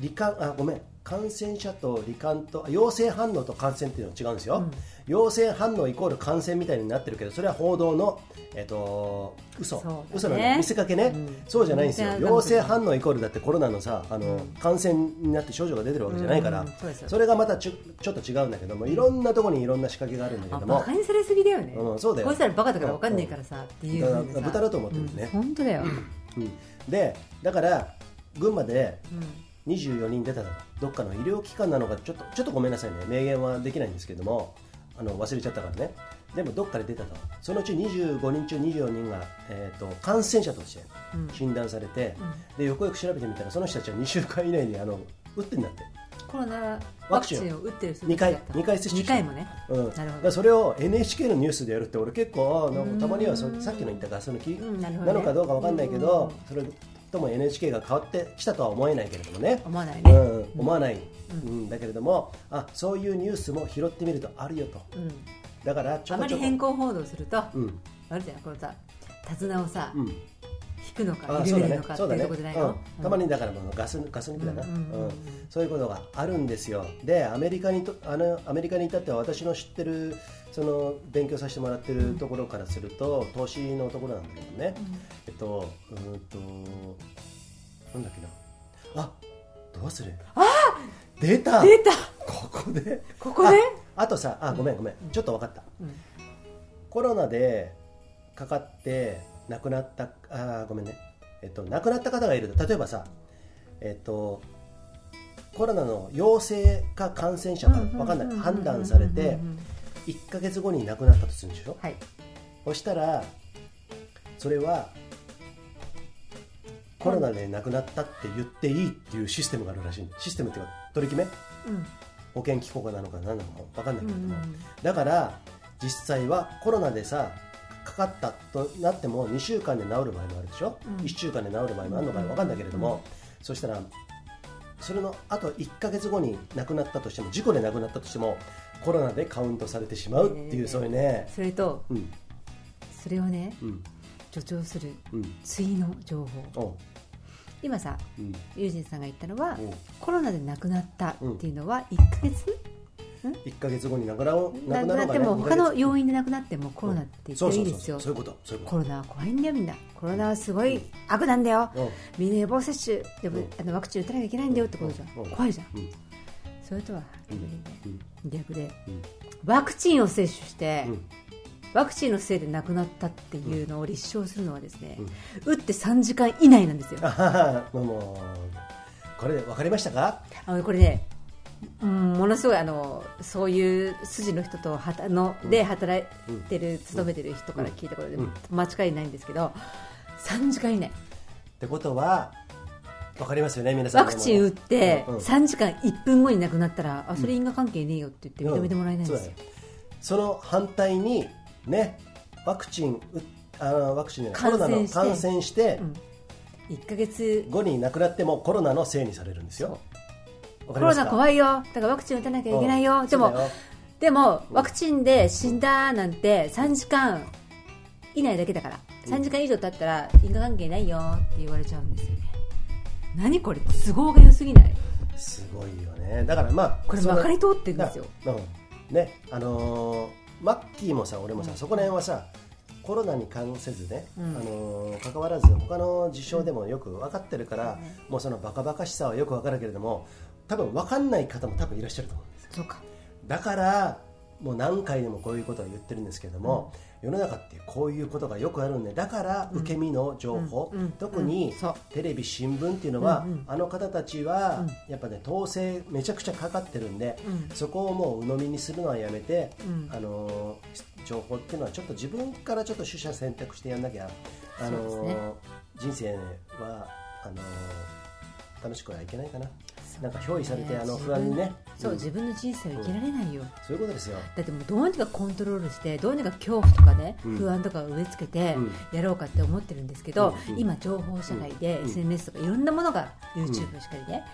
[SPEAKER 1] 罹患あごめん。感染者と罹患とあ陽性反応と感染っていうのは違うんですよ、陽性反応イコール感染みたいになってるけどそれは報道のえっと嘘、
[SPEAKER 2] そうだね。
[SPEAKER 1] 嘘なんだ見せかけね、
[SPEAKER 2] うん。
[SPEAKER 1] そうじゃないんですよ。陽性反応イコールだってコロナのさあの、感染になって症状が出てるわけじゃないから、
[SPEAKER 2] うんそ
[SPEAKER 1] それがまたちょちょっと違うんだけどもいろんなところにいろんな仕掛けがあるんだけ
[SPEAKER 2] あ
[SPEAKER 1] ども
[SPEAKER 2] バカにされすぎだよね、
[SPEAKER 1] うんそうだよ。
[SPEAKER 2] こいつらバカだから分かんねえからさ、っていう
[SPEAKER 1] だから豚だと思ってるんですね。
[SPEAKER 2] うん本当だよ、
[SPEAKER 1] うん。でだから群馬で24人出たとどっかの医療機関なのかちょっとちょっとごめんなさいね。明言はできないんですけどもあの忘れちゃったからね。でもどっかで出たと。そのうち25人中24人が、えー、と感染者として診断されて、でよくよく調べてみたらその人たちは2週間以内にあの打ってんだって、
[SPEAKER 2] コロナワクチンを打ってる人
[SPEAKER 1] 2回
[SPEAKER 2] たちだった。
[SPEAKER 1] 二回接種
[SPEAKER 2] 2回もね。
[SPEAKER 1] うん、
[SPEAKER 2] なるほど。
[SPEAKER 1] それを NHK のニュースでやるって俺結構あなんかたまにはそさっきの言ったガス抜き
[SPEAKER 2] ん。な
[SPEAKER 1] のかどうかわかんないけど、それとも NHK が変わってきたとは思えないけれどもね。
[SPEAKER 2] 思わないね、
[SPEAKER 1] うん、思わない、うん。だけれどもあそういうニュースも拾ってみるとあるよと。
[SPEAKER 2] うん。
[SPEAKER 1] だからちょ
[SPEAKER 2] あまり変更報道すると、
[SPEAKER 1] うん。
[SPEAKER 2] あるじゃんこのさ手綱をさ、
[SPEAKER 1] うん。
[SPEAKER 2] 引くのか緩めるのかっていうところじゃないの、
[SPEAKER 1] うん。たまにだからもうガスガス抜きだな、
[SPEAKER 2] うん。
[SPEAKER 1] そういうことがあるんですよ。でアメリカにとあのアメリカに至っては私の知ってるその勉強させてもらってるところからすると投資のところなんだけどね、えっとうーんとなんだっけな。あどうするあ！出た。
[SPEAKER 2] 出た。
[SPEAKER 1] ここで。
[SPEAKER 2] ここで？
[SPEAKER 1] ああとさあごめんごめん。ちょっと分かった、
[SPEAKER 2] うん。
[SPEAKER 1] コロナでかかって亡くなったあごめんね。えっと亡くなった方がいると。例えばさえっとコロナの陽性か感染者か分かんない。判断されて1か月後に亡くなったとするんでしょ？
[SPEAKER 2] はい。
[SPEAKER 1] そしたらそれはコロナで亡くなったって言っていいっていうシステムがあるらしいシステムっていうか取り決め？
[SPEAKER 2] うん。
[SPEAKER 1] 保険機構なのか何なのか分かんないけれども、
[SPEAKER 2] うん
[SPEAKER 1] だから実際はコロナでさかかったとなっても2週間で治る場合もあるでしょ、
[SPEAKER 2] うん。
[SPEAKER 1] 1週間で治る場合もあるのか分かんないけれども、そしたらそれのあと1か月後に亡くなったとしても事故で亡くなったとしてもコロナでカウントされてしまうっていう、
[SPEAKER 2] ね
[SPEAKER 1] そういうね
[SPEAKER 2] それと
[SPEAKER 1] うん。
[SPEAKER 2] それをね
[SPEAKER 1] うん。
[SPEAKER 2] 助長する
[SPEAKER 1] うん。
[SPEAKER 2] 次の情報。今さ
[SPEAKER 1] うん。
[SPEAKER 2] ユージンさんが言ったのは、
[SPEAKER 1] う。ん
[SPEAKER 2] コロナで亡くなったっていうのは1ヶ月、
[SPEAKER 1] 1か月後に亡くな
[SPEAKER 2] 亡くなっても他の要因で亡くなってもコロナって言っていいですよ。
[SPEAKER 1] そういうこと
[SPEAKER 2] コロナは怖いんだよみんな。コロナはすごい悪なんだよ、みんな予防接種。でも、
[SPEAKER 1] うん。
[SPEAKER 2] あのワクチン打たなきゃいけないんだよってことじゃん、
[SPEAKER 1] う。ん
[SPEAKER 2] 怖いじゃん、
[SPEAKER 1] うん
[SPEAKER 2] それとは
[SPEAKER 1] うん。
[SPEAKER 2] 逆で
[SPEAKER 1] うん。
[SPEAKER 2] ワクチンを接種して、
[SPEAKER 1] うん。
[SPEAKER 2] ワクチンのせいで亡くなったっていうのを立証するのはですね、打って3時間以内なんですよ。
[SPEAKER 1] これ分かりましたか？
[SPEAKER 2] あのこれね、うん、ものすごいあのそういう筋の人とはたので働いてる、勤めてる人から聞いたことで、
[SPEAKER 1] うん
[SPEAKER 2] 間違いないんですけど3時間以内。
[SPEAKER 1] ってことは分かりますよね皆さん
[SPEAKER 2] ワクチン打って
[SPEAKER 1] うんうん。
[SPEAKER 2] 3時間1分後に亡くなったら、あそれ因果関係ねえよって言って認めてもらえないんです。よ、
[SPEAKER 1] うんその反対にねワクチン打あのワクチンじゃないコロナの
[SPEAKER 2] 感染してうん、1ヶ月。
[SPEAKER 1] 後に亡くなってもコロナのせいにされるんですよ。わ
[SPEAKER 2] コロナ怖いよ。だからワクチン打たなきゃいけないよ、
[SPEAKER 1] うん。
[SPEAKER 2] でもでもワクチンで死んだなんて3時間以内だけだから。3時間以上経ったら因果関係ないよって言われちゃうんですよね何これ都合が良すぎない？
[SPEAKER 1] すごいよね。だからまあ
[SPEAKER 2] これまかり通ってるんですよ。
[SPEAKER 1] だうん。ねあのーマッキーもさ俺もさ、そこら辺はさコロナに関せずね、
[SPEAKER 2] うん。
[SPEAKER 1] あのー関わらず他の事象でもよく分かってるから、もうそのバカバカしさはよく分かるけれども多分分かんない方も多分いらっしゃると思うんですよ。
[SPEAKER 2] そうか。
[SPEAKER 1] だからもう何回でもこういうことを言ってるんですけれども、世の中ってこういうことがよくあるんでだから受け身の情報、
[SPEAKER 2] うん。うん。
[SPEAKER 1] 特にテレビ新聞っていうのは、
[SPEAKER 2] うんうん。
[SPEAKER 1] あの方たちはやっぱね統制めちゃくちゃかかってるんで、
[SPEAKER 2] うん。
[SPEAKER 1] そこをもう鵜呑みにするのはやめて、
[SPEAKER 2] うん。
[SPEAKER 1] あのー情報っていうのはちょっと自分からちょっと取捨選択してやんなきゃ、あの
[SPEAKER 2] ね。
[SPEAKER 1] 人生はあのー楽しくはいけないかな。なんか憑依されてあの不安にね
[SPEAKER 2] そう、
[SPEAKER 1] うん。
[SPEAKER 2] 自分の人生を生きられないよ、
[SPEAKER 1] そういうことですよ。
[SPEAKER 2] だってもうどうにかコントロールしてどうにか恐怖とかね、
[SPEAKER 1] うん。
[SPEAKER 2] 不安とかを植え付けて
[SPEAKER 1] うん。
[SPEAKER 2] やろうかって思ってるんですけど、今情報社会で
[SPEAKER 1] うん。
[SPEAKER 2] SNS とかいろんなものが YouTube しかりね、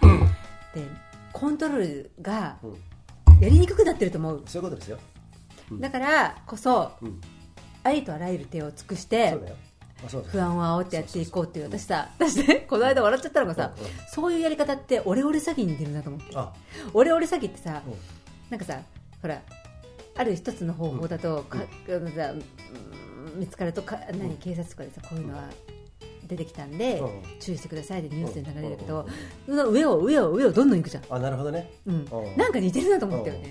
[SPEAKER 2] でコントロールが
[SPEAKER 1] うん。
[SPEAKER 2] やりにくくなってると思う。
[SPEAKER 1] そういうことですよ。うん。
[SPEAKER 2] だからこそ
[SPEAKER 1] うん、
[SPEAKER 2] ありとあらゆる手を尽くして不安を煽ってやっていこうっていう私さ私ねこの間笑っちゃったのがさそういうやり方ってオレオレ詐欺に似てるなと思って。
[SPEAKER 1] あ、
[SPEAKER 2] オレオレ詐欺ってさ
[SPEAKER 1] うん。
[SPEAKER 2] なんかさほらある一つの方法だと、見つかるとか何警察とかでさこういうのは出てきたんで、
[SPEAKER 1] うん。
[SPEAKER 2] 注意してくださいってニュースで流れるけ
[SPEAKER 1] うん
[SPEAKER 2] ど、上を上を上をどんどん行くじゃん、
[SPEAKER 1] あなるほどね。
[SPEAKER 2] なんか似てるなと思ったよね、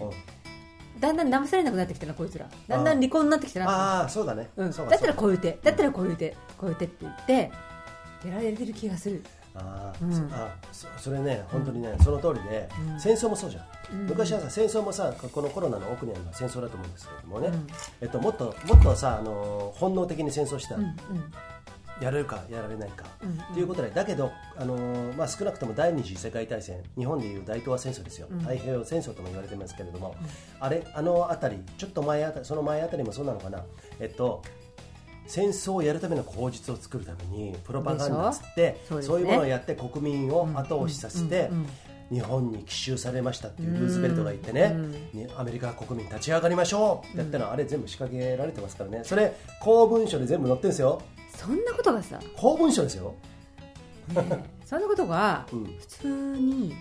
[SPEAKER 2] だんだん騙されなくなってきたなこいつら。だんだん離婚になってきたな
[SPEAKER 1] ああそうだね。
[SPEAKER 2] うん、
[SPEAKER 1] そうか
[SPEAKER 2] だったらこう
[SPEAKER 1] う
[SPEAKER 2] いう手だったらこういう手こういう手って言ってやられてる気がする。
[SPEAKER 1] あー、
[SPEAKER 2] うん。
[SPEAKER 1] そあそそれね本当にね、その通りで、
[SPEAKER 2] うん。
[SPEAKER 1] 戦争もそうじゃん、
[SPEAKER 2] うん。
[SPEAKER 1] 昔はさ戦争もさこのコロナの奥にあるのは戦争だと思うんですけれどもね、
[SPEAKER 2] うん。
[SPEAKER 1] えっと、もっともっとさあの本能的に戦争した
[SPEAKER 2] うん
[SPEAKER 1] やれるかやられないか、
[SPEAKER 2] うん
[SPEAKER 1] ということでだけど、あのーまあ、少なくとも第二次世界大戦日本でいう大東亜戦争ですよ、
[SPEAKER 2] うん。
[SPEAKER 1] 太平洋戦争とも言われてますけれども、あれあの辺りちょっと前あたりその前あたりもそうなのかな？えっと戦争をやるための口実を作るためにプロパガンダっつって
[SPEAKER 2] そうね。
[SPEAKER 1] いうものをやって国民を後押しさせて、
[SPEAKER 2] うんうんうん。
[SPEAKER 1] 日本に奇襲されましたっていうルーズベルトが言ってね、にアメリカ国民立ち上がりましょうってやったのは、あれ全部仕掛けられてますからね。それ公文書で全部載ってるんですよ
[SPEAKER 2] そんなことがさ、
[SPEAKER 1] 公文書ですよ、
[SPEAKER 2] ねそんなことが
[SPEAKER 1] うん。
[SPEAKER 2] 普通に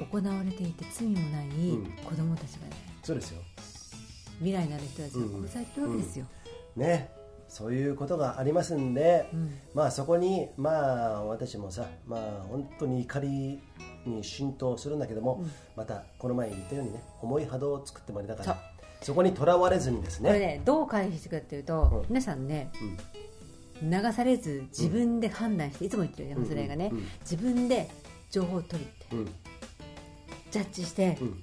[SPEAKER 1] うん、
[SPEAKER 2] 行われていて罪もない
[SPEAKER 1] ん。
[SPEAKER 2] 子供たちがね
[SPEAKER 1] そうですよ。
[SPEAKER 2] 未来のある人たちが殺されてるわけですよ、
[SPEAKER 1] ね。そういうことがありますんで、
[SPEAKER 2] うん。
[SPEAKER 1] まあそこにまあ私もさまあ本当に怒りに浸透するんだけども、またこの前言ったようにね重い波動を作ってまいりだからそこにとらわれずにです
[SPEAKER 2] これ
[SPEAKER 1] ね
[SPEAKER 2] ねどう回避していくかっていうと、
[SPEAKER 1] うん。
[SPEAKER 2] 皆さんね
[SPEAKER 1] うん
[SPEAKER 2] 流されず自分で判断して、いつも言ってる山それがね、
[SPEAKER 1] うんうん。
[SPEAKER 2] 自分で情報を取りって
[SPEAKER 1] うん
[SPEAKER 2] ジャッジして
[SPEAKER 1] うん。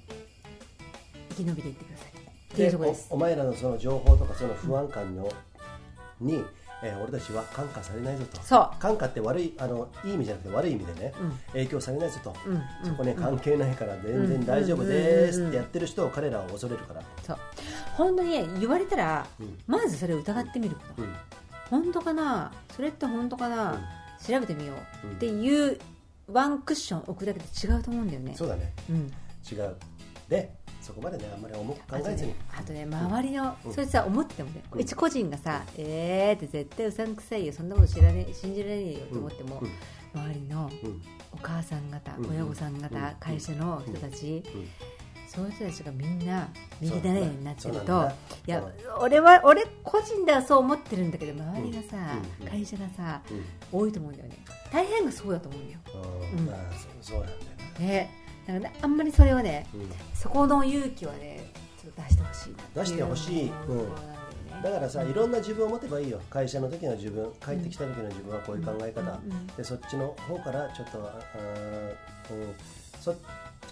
[SPEAKER 2] 生き延びていってください。っていう
[SPEAKER 1] で
[SPEAKER 2] ところです。
[SPEAKER 1] おお前らのその情報とかその不安感の、に、えー俺たちは感化されないぞと。
[SPEAKER 2] そう。
[SPEAKER 1] 感化って悪いあのいい意味じゃなくて悪い意味でね、
[SPEAKER 2] うん。
[SPEAKER 1] 影響されないぞと、
[SPEAKER 2] うん
[SPEAKER 1] そこね関係ないから全然大丈夫ですってやってる人を彼らを恐れるから、
[SPEAKER 2] そう。本当にね言われたら、
[SPEAKER 1] うん。
[SPEAKER 2] まずそれを疑ってみること、
[SPEAKER 1] うん
[SPEAKER 2] 本当かな？それって本当かな、
[SPEAKER 1] うん。
[SPEAKER 2] 調べてみよう、
[SPEAKER 1] うん。
[SPEAKER 2] っていうワンクッション置くだけで違うと思うんだよね。
[SPEAKER 1] そうだね。
[SPEAKER 2] うん。
[SPEAKER 1] 違う。でそこまでねあんまり重く考
[SPEAKER 2] あと
[SPEAKER 1] えずに。
[SPEAKER 2] ね、あとね周りの、
[SPEAKER 1] うん。
[SPEAKER 2] それさ思っててもね、
[SPEAKER 1] うん。
[SPEAKER 2] 一個人がさ、えーって絶対うさんくさいよそんなこと知らねえ信じられねえよと思っても、
[SPEAKER 1] うん。
[SPEAKER 2] 周りの
[SPEAKER 1] うん。
[SPEAKER 2] お母さん方、
[SPEAKER 1] うん。
[SPEAKER 2] 親御さん方、
[SPEAKER 1] うん。
[SPEAKER 2] 会社の人たち、
[SPEAKER 1] うん
[SPEAKER 2] そういう人たちがみんな右習いになってるといや俺は俺個人ではそう思ってるんだけど周りがさ、
[SPEAKER 1] うんうん
[SPEAKER 2] 会社がさ
[SPEAKER 1] うん。
[SPEAKER 2] 多いと思うんだよね。大変がそうだと思うんだよ。うん。
[SPEAKER 1] そうなんだよね。
[SPEAKER 2] ね。だからねあんまりそれはね
[SPEAKER 1] うん。
[SPEAKER 2] そこの勇気はねちょっと出してほしい
[SPEAKER 1] 出してほしい。
[SPEAKER 2] だ
[SPEAKER 1] からさいろんな自分を持てばいいよ。会社の時の自分帰ってきた時の自分はこういう考え方、でそっちの方からちょっとあうんそ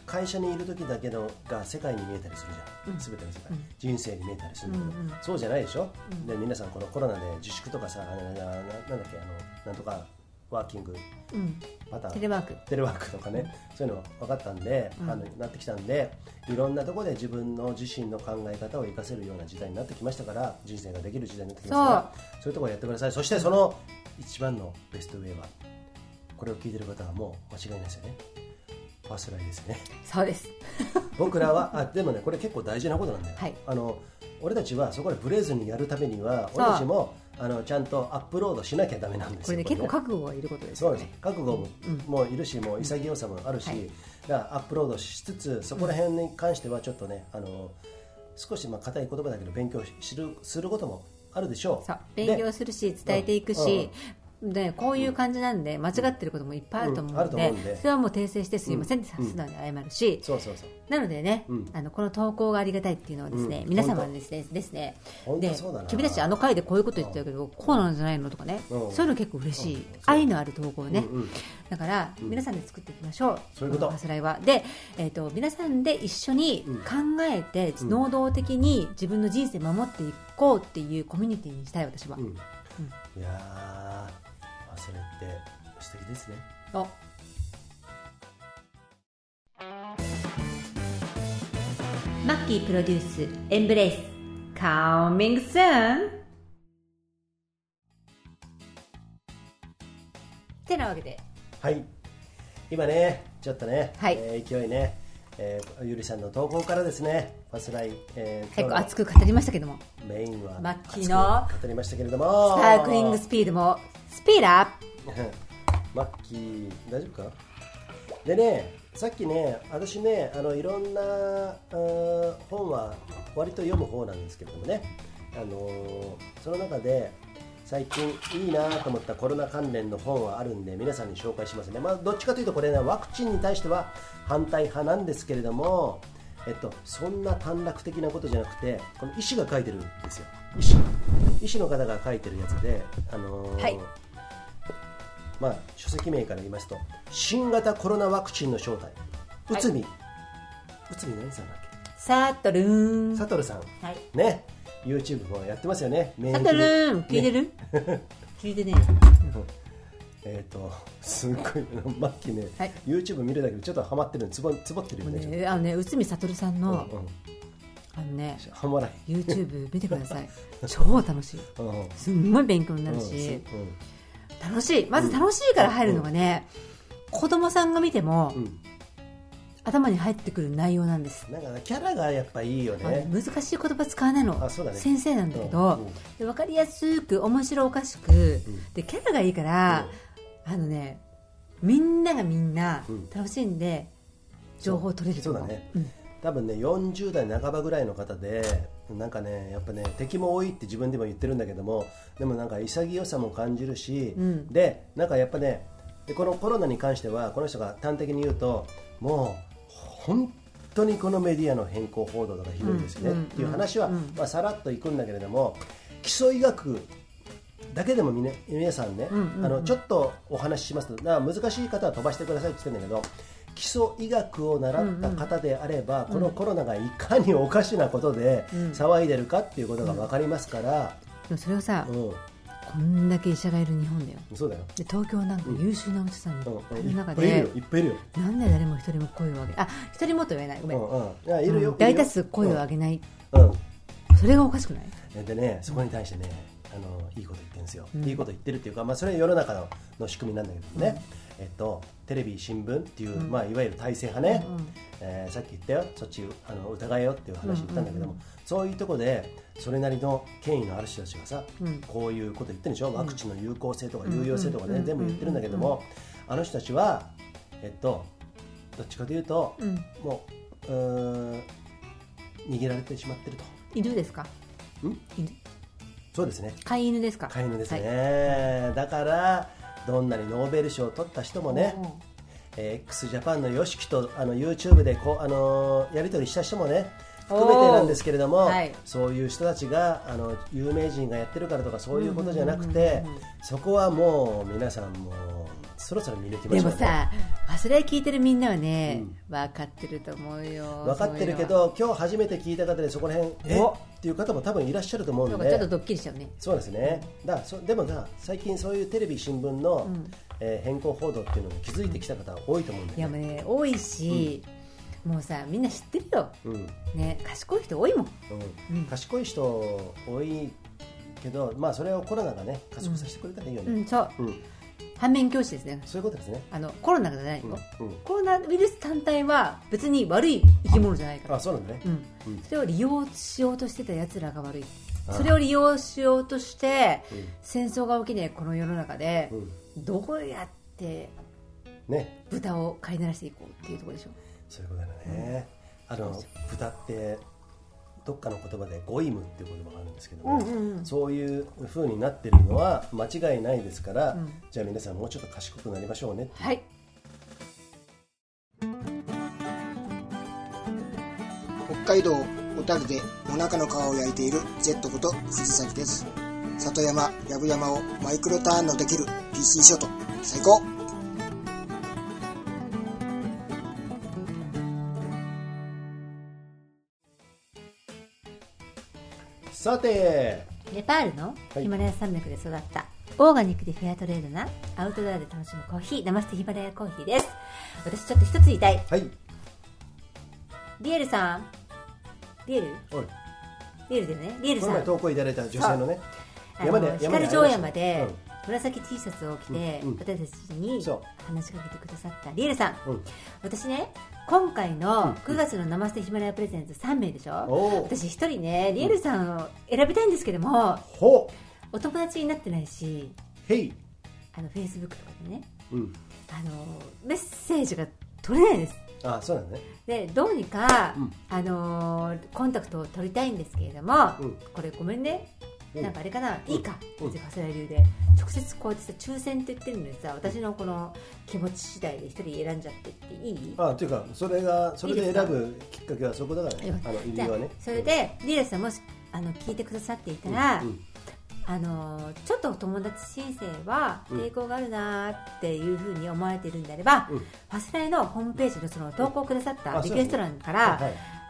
[SPEAKER 1] 会社にいる時だけのが世界に見えたりするじゃん、
[SPEAKER 2] うん。
[SPEAKER 1] 全ての世界、
[SPEAKER 2] うん。
[SPEAKER 1] 人生に見えたりするんだけど、
[SPEAKER 2] うんうん。
[SPEAKER 1] そうじゃないでしょ、
[SPEAKER 2] うん。
[SPEAKER 1] で皆さんこのコロナで自粛とかさなななんだっけあのなんとかワーキング
[SPEAKER 2] うん。
[SPEAKER 1] パターン。
[SPEAKER 2] テレワーク。
[SPEAKER 1] テレワークとかね、そういうの分かったんで、
[SPEAKER 2] うん。
[SPEAKER 1] あのなってきたんでいろんなところで自分の自身の考え方を生かせるような時代になってきましたから人生ができる時代になってきましたからそういうところやってください。そしてその一番の best way はこれを聞いてる方はもう間違いないですよね first line ですよね。
[SPEAKER 2] そうです。<laughs>
[SPEAKER 1] 僕らはあでもねこれ結構大事なことなんだよ、
[SPEAKER 2] はい。
[SPEAKER 1] あの俺たちはそこでブレずにやるためには俺たちもあのちゃんとアップロードしなきゃダメなんですよ
[SPEAKER 2] これね結構
[SPEAKER 1] ね
[SPEAKER 2] 覚悟がいることですよね。
[SPEAKER 1] そうなんです。覚悟も,、
[SPEAKER 2] うん。
[SPEAKER 1] もういるしもう潔さもあるし、
[SPEAKER 2] はい。
[SPEAKER 1] だからアップロードしつつそこら辺に関してはちょっとねあの少しまあ硬い言葉だけど勉強しるすることもあるでしょう。
[SPEAKER 2] そう。勉強するし伝えていくし、でこういう感じなんで間違ってることもいっぱいあると思うので,、
[SPEAKER 1] 思うんで。
[SPEAKER 2] それはもう訂正してすいません。って
[SPEAKER 1] うん
[SPEAKER 2] 素直に謝るし、
[SPEAKER 1] そうそうそう。
[SPEAKER 2] なのでね、
[SPEAKER 1] うん。
[SPEAKER 2] あのこの投稿がありがたいっていうのはですね、
[SPEAKER 1] うん。
[SPEAKER 2] 皆様にですねですね。で君たちあの回でこういうこと言ってたけど、こうなんじゃないのとかね、
[SPEAKER 1] うん。
[SPEAKER 2] そういうの結構嬉しい、
[SPEAKER 1] うん。
[SPEAKER 2] 愛のある投稿ね、
[SPEAKER 1] うんうん。
[SPEAKER 2] だから、皆さんで作っていきましょう。
[SPEAKER 1] そういうこと。
[SPEAKER 2] スライは。で、えー、と皆さんで一緒に考えて、能動的に自分の人生守っていこうっていうコミュニティにしたい私は、
[SPEAKER 1] うん。いやって素敵ですね。
[SPEAKER 2] おマッキープロデュースエンブレイス。Coming soon! てなわけで。
[SPEAKER 1] はい。今ねちょっとね、
[SPEAKER 2] はい。
[SPEAKER 1] えー勢いね、えーゆりさんの投稿からですねファスライ、えー
[SPEAKER 2] 結構熱く語りましたけども。
[SPEAKER 1] のメインは
[SPEAKER 2] マッキーの
[SPEAKER 1] 語りましたけれども。
[SPEAKER 2] スパークリングスピードもスピードア
[SPEAKER 1] マッキー大丈夫か？でねさっきね私ねあのいろんな本は割と読む方なんですけれどもね。あのーその中で最近いいなと思ったコロナ関連の本はあるんで皆さんに紹介しますね、まあ、どっちかというとこれねワクチンに対しては反対派なんですけれどもえっと、そんな短絡的なことじゃなくてこの医師が書いてるんですよ。医師。医師の方が書いてるやつで、あのー
[SPEAKER 2] はい
[SPEAKER 1] まあ、書籍名から言いますと新型コロナワクチンの正体。内海、内海何さんだっ
[SPEAKER 2] サトルー。ン
[SPEAKER 1] けサトルさん。
[SPEAKER 2] はい。
[SPEAKER 1] ね。YouTube もやってますよね。
[SPEAKER 2] サトルーン。聞いて
[SPEAKER 1] ね
[SPEAKER 2] る、<laughs> 聞いてね
[SPEAKER 1] えっ、とすっごいマッキーね、
[SPEAKER 2] はい。
[SPEAKER 1] YouTube 見るだけでちょっとハマってるつぼつぼってるよね
[SPEAKER 2] ねあのね内海悟さんの、
[SPEAKER 1] うんうん。
[SPEAKER 2] あのね
[SPEAKER 1] ハマら
[SPEAKER 2] YouTube 見てください。<laughs> 超楽しい。
[SPEAKER 1] うん。
[SPEAKER 2] すんごい勉強になる
[SPEAKER 1] うん。
[SPEAKER 2] し、
[SPEAKER 1] うん
[SPEAKER 2] 楽しい。まず楽しいから入るのがね、子供さんが見ても、
[SPEAKER 1] うん。
[SPEAKER 2] 頭に入ってくる内容なんです、
[SPEAKER 1] なんかねキャラがやっぱいいよね。
[SPEAKER 2] 難しい言葉使わないの。
[SPEAKER 1] あそうだね。
[SPEAKER 2] 先生なんだけど、
[SPEAKER 1] うん。うん。
[SPEAKER 2] で分かりやすく面白おかしく、でキャラがいいから、あのねみんながみんな
[SPEAKER 1] うん。
[SPEAKER 2] 楽しんで情報を取れると思う。
[SPEAKER 1] そうだね、
[SPEAKER 2] うん。
[SPEAKER 1] 多分ね40代半ばぐらいの方でなんかねやっぱね敵も多いって自分でも言ってるんだけどもでもなんか潔さも感じるし、
[SPEAKER 2] うん。
[SPEAKER 1] でなんかやっぱねでこのコロナに関してはこの人が端的に言うともう本当にこのメディアの変更報道とかひどいですよね、
[SPEAKER 2] うん。
[SPEAKER 1] っていう話は、
[SPEAKER 2] うん。
[SPEAKER 1] まあ、さらっといくんだけれども基礎医学だけでもみ、ね、皆さんね、あのちょっとお話ししますと難しい方は飛ばしてくださいって言ってるんだけど基礎医学を習った方であれば、このコロナがいかにおかしなことで
[SPEAKER 2] うん。
[SPEAKER 1] 騒いでるかっていうことが分かりますから、
[SPEAKER 2] でもそれをさ、
[SPEAKER 1] うん。
[SPEAKER 2] こんだけ医者がいる日本だよ。
[SPEAKER 1] そうだよ、
[SPEAKER 2] で東京なんか優秀なお医者さんいる中で
[SPEAKER 1] よいっぱいいるよ、
[SPEAKER 2] なんで誰も一人も声を上げあ一人もと言えない。ごめん、
[SPEAKER 1] うんうん、いやいるよ、
[SPEAKER 2] うん。大多数声を上げない、
[SPEAKER 1] うん、うん。
[SPEAKER 2] それがおかしくない？
[SPEAKER 1] でねそこに対してねあのいいこと言ってるんですよ、
[SPEAKER 2] うん。
[SPEAKER 1] いいこと言ってるっていうか、まあ、それは世の中のの仕組みなんだけどね、えっと、テレビ新聞っていう、まあ、いわゆる体制派ね、
[SPEAKER 2] うんうん
[SPEAKER 1] えーさっき言ったよ。そっちあの疑えよっていう話言ったんだけども、
[SPEAKER 2] うん。うん
[SPEAKER 1] そういうとこでそれなりの権威のある人たちがさ、
[SPEAKER 2] うん。
[SPEAKER 1] こういうこと言ってるんでしょ？ワクチンの有効性とか
[SPEAKER 2] うん
[SPEAKER 1] 有用性とかね、
[SPEAKER 2] うん
[SPEAKER 1] 全部言ってるんだけども、あの人たちはえっとどっちかというと、
[SPEAKER 2] うん。
[SPEAKER 1] もうう逃げられてしまってると。
[SPEAKER 2] 犬ですか？
[SPEAKER 1] ん？
[SPEAKER 2] 犬
[SPEAKER 1] そうですね。
[SPEAKER 2] 飼い犬ですか？
[SPEAKER 1] 飼い犬ですね、だからどんなにノーベル賞を取った人もね、えー x ジャパンの YOSHIKI とあの YouTube でこう、あのーやり取りした人もね含めてなんですけれども、
[SPEAKER 2] はい。
[SPEAKER 1] そういう人たちがあの有名人がやってるからとかそういうことじゃなくてそこはもう皆さんもそろそろ見抜きましょうね。
[SPEAKER 2] でもさそれ聞いてるみんなはね、分かってると思うよ。
[SPEAKER 1] 分かってるけど今日初めて聞いた方でそこら辺え？
[SPEAKER 2] お
[SPEAKER 1] っ？ていう方も多分いらっしゃると思う
[SPEAKER 2] そう
[SPEAKER 1] ので
[SPEAKER 2] ちょっとドッキリしちゃうね。
[SPEAKER 1] そうですね。だそでもさ最近そういうテレビ新聞の、えー変更報道っていうのに気づいてきた方多いと思うんだ
[SPEAKER 2] いや
[SPEAKER 1] よね
[SPEAKER 2] もうね多いし、もうさみんな知ってるよ、
[SPEAKER 1] うん。
[SPEAKER 2] ね、賢い人多いもん。
[SPEAKER 1] うん。賢い人多いけど、まあ、それをコロナがね加速させてくれたらいいよね、
[SPEAKER 2] うんそう。
[SPEAKER 1] うん
[SPEAKER 2] 反面教師ですね。
[SPEAKER 1] そういうことですね、
[SPEAKER 2] あのコロナじゃないよ、
[SPEAKER 1] うんうん。
[SPEAKER 2] コロナウイルス単体は別に悪い生き物じゃないから。
[SPEAKER 1] あそうなんだね、
[SPEAKER 2] うん。
[SPEAKER 1] うん。
[SPEAKER 2] それを利用しようとしてたやつらが悪い。
[SPEAKER 1] あ
[SPEAKER 2] それを利用しようとして
[SPEAKER 1] うん。
[SPEAKER 2] 戦争が起きないこの世の中で
[SPEAKER 1] うん。
[SPEAKER 2] どうやって
[SPEAKER 1] ね。
[SPEAKER 2] 豚を飼いならしていこうっていうところでしょ
[SPEAKER 1] そういうことだよね、あの豚ってどっかの言葉でゴイムっていう言葉があるんですけども、
[SPEAKER 2] うんうんうん。
[SPEAKER 1] そういう風になってるのは間違いないですから、
[SPEAKER 2] うん。
[SPEAKER 1] じゃあ皆さんもうちょっと賢くなりましょうね
[SPEAKER 2] はい。
[SPEAKER 6] 北海道小樽でお腹の皮を焼いている Z こと藤崎です。里山やぶ山をマイクロターンのできる PC ショット。最高
[SPEAKER 1] さて。
[SPEAKER 2] ネパールの
[SPEAKER 1] はい。
[SPEAKER 2] ヒマラヤ山脈で育ったオーガニックでフェアトレードなアウトドアで楽しむコーヒーナマステヒマラヤコーヒーです。私ちょっと一つ言いたい。
[SPEAKER 1] はい。
[SPEAKER 2] リエルさん。リエル？リエルでね。リエル
[SPEAKER 1] こ
[SPEAKER 2] さん
[SPEAKER 1] 投稿いただいた女性のね。
[SPEAKER 2] あ
[SPEAKER 1] 山で
[SPEAKER 2] の光城
[SPEAKER 1] 山で
[SPEAKER 2] 紫 T シャツを着て、
[SPEAKER 1] うんうん。
[SPEAKER 2] 私たちに話しかけてくださったリエルさん。
[SPEAKER 1] うん。
[SPEAKER 2] 私ね今回の9月の生捨てヒマラヤプレゼント3名でしょ、私一人ねリエルさんを選びたいんですけども
[SPEAKER 1] ほ
[SPEAKER 2] お友達になってないしあのフェイスブックとかでね。
[SPEAKER 1] うん。
[SPEAKER 2] あのメッセージが取れないです。
[SPEAKER 1] あそうだね。
[SPEAKER 2] でどうにか、
[SPEAKER 1] うん。
[SPEAKER 2] あのーコンタクトを取りたいんですけれども、
[SPEAKER 1] うん。
[SPEAKER 2] これごめんね。
[SPEAKER 1] うん
[SPEAKER 2] なんかあれかな、いいか、
[SPEAKER 1] うん。
[SPEAKER 2] 長谷川流で。直接こうやってさ抽選って言ってるのにさ私のこの気持ち次第で一人選んじゃってっていい？
[SPEAKER 1] あというかそれがそれで選ぶきっかけはそこだから。ねあのはね。
[SPEAKER 2] それでリエラさんもしあの聞いてくださっていたら、
[SPEAKER 1] うん
[SPEAKER 2] あのーちょっとお友達申請は
[SPEAKER 1] うん。
[SPEAKER 2] 抵抗があるなっていうふうに思われているんであれば、
[SPEAKER 1] うん。
[SPEAKER 2] ファスライのホームページのその投稿くださった
[SPEAKER 1] あ
[SPEAKER 2] リクエスト欄から、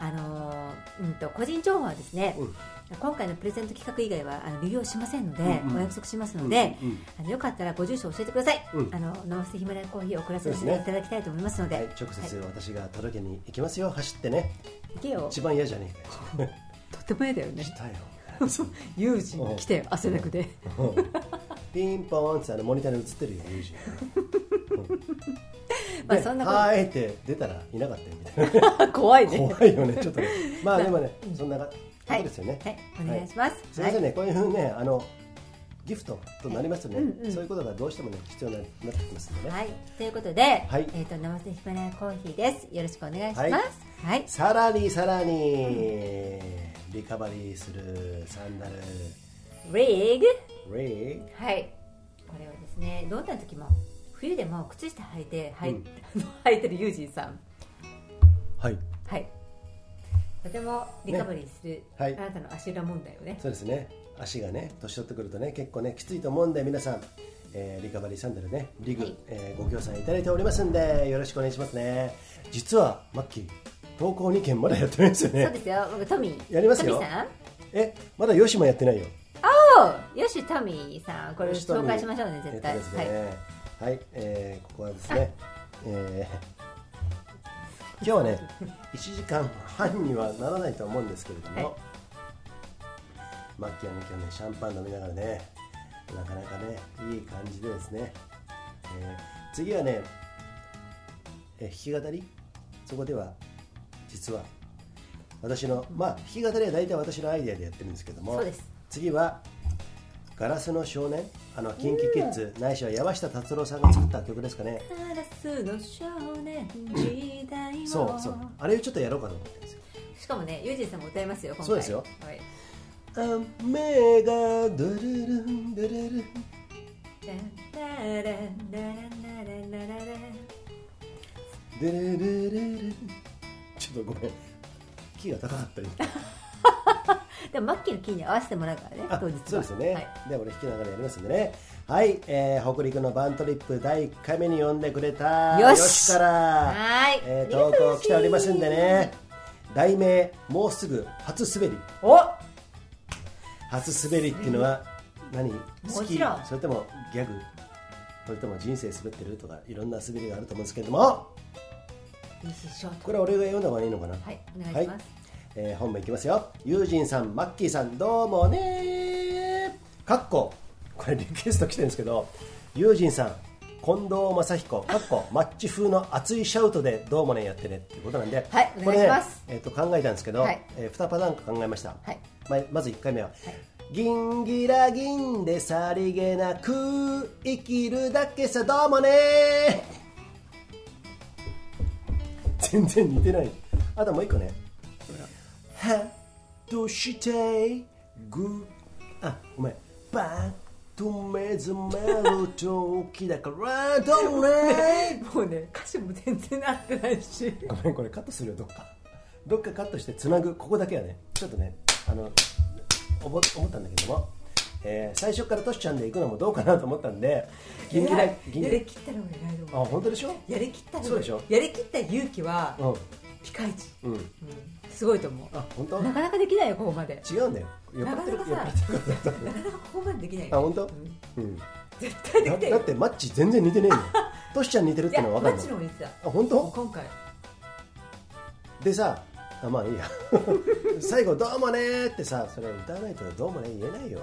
[SPEAKER 2] あのーうんと個人情報はですね、
[SPEAKER 1] うん
[SPEAKER 2] 今回のプレゼント企画以外はあの利用しませんので、
[SPEAKER 1] うんうん。
[SPEAKER 2] お約束しますので、
[SPEAKER 1] うんうん
[SPEAKER 2] あのよかったらご住所を教えてください、
[SPEAKER 1] うん。
[SPEAKER 2] あのナマステヒマラヤコーヒーを送らせていただきたいと思いますので、
[SPEAKER 1] はい、直接私が届けに行きますよ。走ってね。
[SPEAKER 2] 行けよ。
[SPEAKER 1] 一番嫌じゃねえかよ。<laughs>
[SPEAKER 2] とっても嫌だよね。
[SPEAKER 1] 来たよ。
[SPEAKER 2] 友人来てよ汗だくで。
[SPEAKER 1] うん。ピンポーンってあのモニターに映ってるよ友人 <laughs>
[SPEAKER 2] まあ
[SPEAKER 1] で
[SPEAKER 2] そんな
[SPEAKER 1] はーいって出たらいなかったよみたいな。<laughs>
[SPEAKER 2] 怖いね。
[SPEAKER 1] 怖いよね。ちょっとね。まあでもねそんなことですよね。
[SPEAKER 2] はい。お願いします、
[SPEAKER 1] すみませんね、こういうふうにねあのギフトとなりますとね、
[SPEAKER 2] はい。うんうん。
[SPEAKER 1] そういうことがどうしてもね必要にななってきますんでね、
[SPEAKER 2] はい、ということで、
[SPEAKER 1] はい。
[SPEAKER 2] えっ、と生瀬ヒマラヤコーヒーです。よろしくお願いします。
[SPEAKER 1] は
[SPEAKER 2] はい。い、
[SPEAKER 1] さらにさらに、リカバリーするサンダル。
[SPEAKER 2] リーグ？
[SPEAKER 1] レイ
[SPEAKER 2] はい、これはですね、どんな時も冬でも靴下履いて、はい、
[SPEAKER 1] うん。<laughs>
[SPEAKER 2] 履いてるユージンさん。
[SPEAKER 1] はい。
[SPEAKER 2] はい。とてもリカバリーする、
[SPEAKER 1] はい。
[SPEAKER 2] あなたの足裏問題をね。
[SPEAKER 1] そうですね。足がね年取ってくるとね結構ねきついと思うんで皆さん、えーリカバリーサンダルねリグ、
[SPEAKER 2] はい。
[SPEAKER 1] えーご協賛いただいておりますんでよろしくお願いしますね。実はマッキー投稿2件まだやってないんですよね。
[SPEAKER 2] そうですよ、僕トミー。
[SPEAKER 1] やりますよ。
[SPEAKER 2] トミーさん？
[SPEAKER 1] えまだヨシもやってないよ。
[SPEAKER 2] およし、トミーさん、これ紹介しましょうね、絶対。
[SPEAKER 1] えっとです
[SPEAKER 2] はい。
[SPEAKER 1] ねはい、えーここはですね、えー今日はね1時間半にはならないと思うんですけれども、
[SPEAKER 2] はい。
[SPEAKER 1] マッキーはね今日ねシャンパン飲みながらねなかなかねいい感じでですね、えー次はね、えー弾き語り？そこでは実は私のまあ弾き語りは大体私のアイデアでやってるんですけども次はガラスの少年？あの近畿キッズ、ないしは山下達郎さんが作った曲ですかね。
[SPEAKER 2] ラスの少年時代を。
[SPEAKER 1] そうそう。あれをちょっとやろうかと思ってす
[SPEAKER 2] しかもねユージンさんも歌いますよ今回。
[SPEAKER 1] そうですよ、
[SPEAKER 2] はい。
[SPEAKER 1] 雨がドゥルルンドゥルルン。ドゥルルルルちょっとごめん。キーが高かったり
[SPEAKER 2] でもマッキーのキーに合わせてもらうからね
[SPEAKER 1] あ
[SPEAKER 2] 当日は。
[SPEAKER 1] そうですよね、
[SPEAKER 2] はい。
[SPEAKER 1] で俺弾きながらやりますんでね。はい、えー、北陸のバントリップ第1回目に呼んでくれた
[SPEAKER 2] よし。
[SPEAKER 1] から
[SPEAKER 2] はい。
[SPEAKER 1] えー、投稿来ておりますんでね。題名もうすぐ初滑り。
[SPEAKER 2] お！
[SPEAKER 1] 初滑りっていうのは何？好き
[SPEAKER 2] もちろん。
[SPEAKER 1] それともギャグ？それとも人生滑ってるとかいろんな滑りがあると思うんですけども。これは俺が読んだ方がいいのかな？
[SPEAKER 2] はいお願いします、
[SPEAKER 1] えー本文いきますよ。ユージンさんマッキーさんどうもね。ーかっこ。これリクエスト来てるんですけどユージンさん近藤正彦かっこ。マッチ風の熱いシャウトでどうもねやってね。っていうことなんで、
[SPEAKER 2] はいお願いします。
[SPEAKER 1] これねえー、と考えたんですけど、
[SPEAKER 2] はい。
[SPEAKER 1] え2パターン考えました、
[SPEAKER 2] はい。
[SPEAKER 1] ままず1回目は、銀ギラ銀でさりげなく生きるだけさどうもね。全然似てない。あともう一個ねはとして？ぐあごめん。バッと目覚める時だから。どうも
[SPEAKER 2] うね歌詞も全然合ってないし。
[SPEAKER 1] ごめんこれカットするよどっか。どっかカットしてつなぐここだけはね。ちょっとねあの思ったんだけども、えー最初からトシちゃんで行くのもどうかなと思ったんで銀ギラ銀ギラ
[SPEAKER 2] やりきったのが偉いと
[SPEAKER 1] あ
[SPEAKER 2] 思う
[SPEAKER 1] 本当でしょ？
[SPEAKER 2] やりきったのが
[SPEAKER 1] そうでしょ？
[SPEAKER 2] やりきった勇気は
[SPEAKER 1] うん。
[SPEAKER 2] ピカイチ、
[SPEAKER 1] うん。
[SPEAKER 2] うん、すごいと思う。
[SPEAKER 1] あ本当？
[SPEAKER 2] なかなかできないよここまで。
[SPEAKER 1] 違うんだよ。
[SPEAKER 2] なかなかさなかなかここまでできない。よ
[SPEAKER 1] あ本当？
[SPEAKER 2] うん。
[SPEAKER 1] うん。
[SPEAKER 2] 絶対できないよ。
[SPEAKER 1] だだってマッチ全然似てねえもんトシちゃん似てるってのは <laughs> 分かんない。
[SPEAKER 2] ッチの方が言ってた。
[SPEAKER 1] あ本当？
[SPEAKER 2] 今回。
[SPEAKER 1] でさあまあいいや。<laughs> 最後「どうもね」ってさそれ歌わないと「どうもね」言えないよ。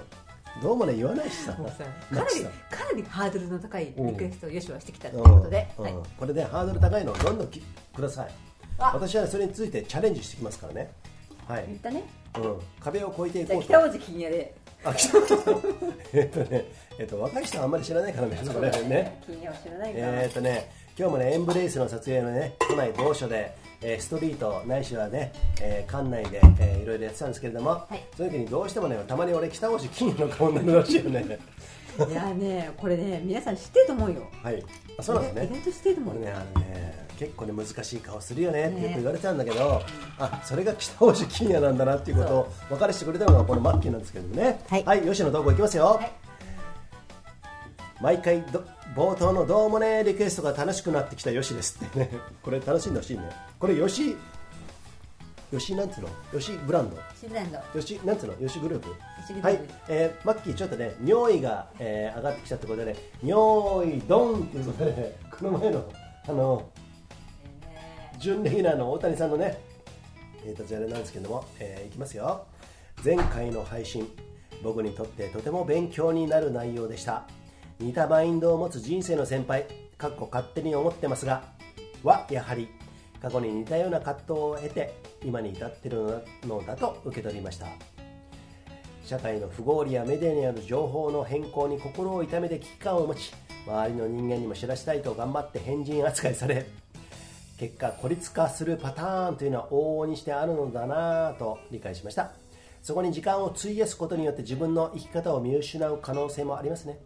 [SPEAKER 1] どうもね言わないしさ。
[SPEAKER 2] もうさかなりかなりハードルの高いリクエストをよしはしてきたという
[SPEAKER 1] うん
[SPEAKER 2] ことで、
[SPEAKER 1] うん。
[SPEAKER 2] はい、
[SPEAKER 1] これでハードル高いのをどんどんきください。
[SPEAKER 2] あ
[SPEAKER 1] 私はそれについてチャレンジしてきますからね。はい、
[SPEAKER 2] 言ったね。
[SPEAKER 1] うん、壁を越えてい
[SPEAKER 2] じゃ
[SPEAKER 1] こうと。
[SPEAKER 2] あ北大路金谷で。
[SPEAKER 1] あ北大路 <laughs> えっとねえっと若い人はあんまり知らないからねそれね。
[SPEAKER 2] 金谷は知らないか、
[SPEAKER 1] えーとね、今日もねエンブレイスの撮影のね都内某所で、えーストリートないしはね、えー館内で、えーいろいろやってたんですけれども、
[SPEAKER 2] い。
[SPEAKER 1] その時にどうしてもねたまに俺北大路金の顔になるらしいよね。
[SPEAKER 2] いやねこれね皆さん知ってると思うよ。
[SPEAKER 1] はい。あそうなんですね。
[SPEAKER 2] 意外と知ってると思う
[SPEAKER 1] 俺ねあのね結構ね難しい顔するよねってよく言われてたんだけど、あそれが北大路金也なんだなっていうことを分かりしてくれたのがこのマッキーなんですけどもね。
[SPEAKER 2] はい。
[SPEAKER 1] 吉野投稿いきますよ、
[SPEAKER 2] はい。
[SPEAKER 1] 毎回ど冒頭の「どうもね」リクエストが楽しくなってきたよしですってね。<laughs> これ楽しんでほしいね。これよしよしなんつうの？よしブランド？
[SPEAKER 2] シブランド。
[SPEAKER 1] よしなんつうの？よしグループ？
[SPEAKER 2] よしグループ。
[SPEAKER 1] はい、えーマッキーちょっとね尿意が、えー上がってきたってことでね尿意ドンっていうことで、ね、<laughs> この前のあの準レギュラーの？大谷さんのね。えーとじゃあれなんですけども、えーいきますよ。前回の配信僕にとってとても勉強になる内容でした。似たマインドを持つ人生の先輩かっこ勝手に思ってますがはやはり過去に似たような葛藤を経て今に至っているのだと受け取りました。社会の不合理やメディアにある情報の変更に心を痛めて危機感を持ち周りの人間にも知らせたいと頑張って変人扱いされ結果孤立化するパターンというのは往々にしてあるのだなぁと理解しました。そこに時間を費やすことによって自分の生き方を見失う可能性もありますね。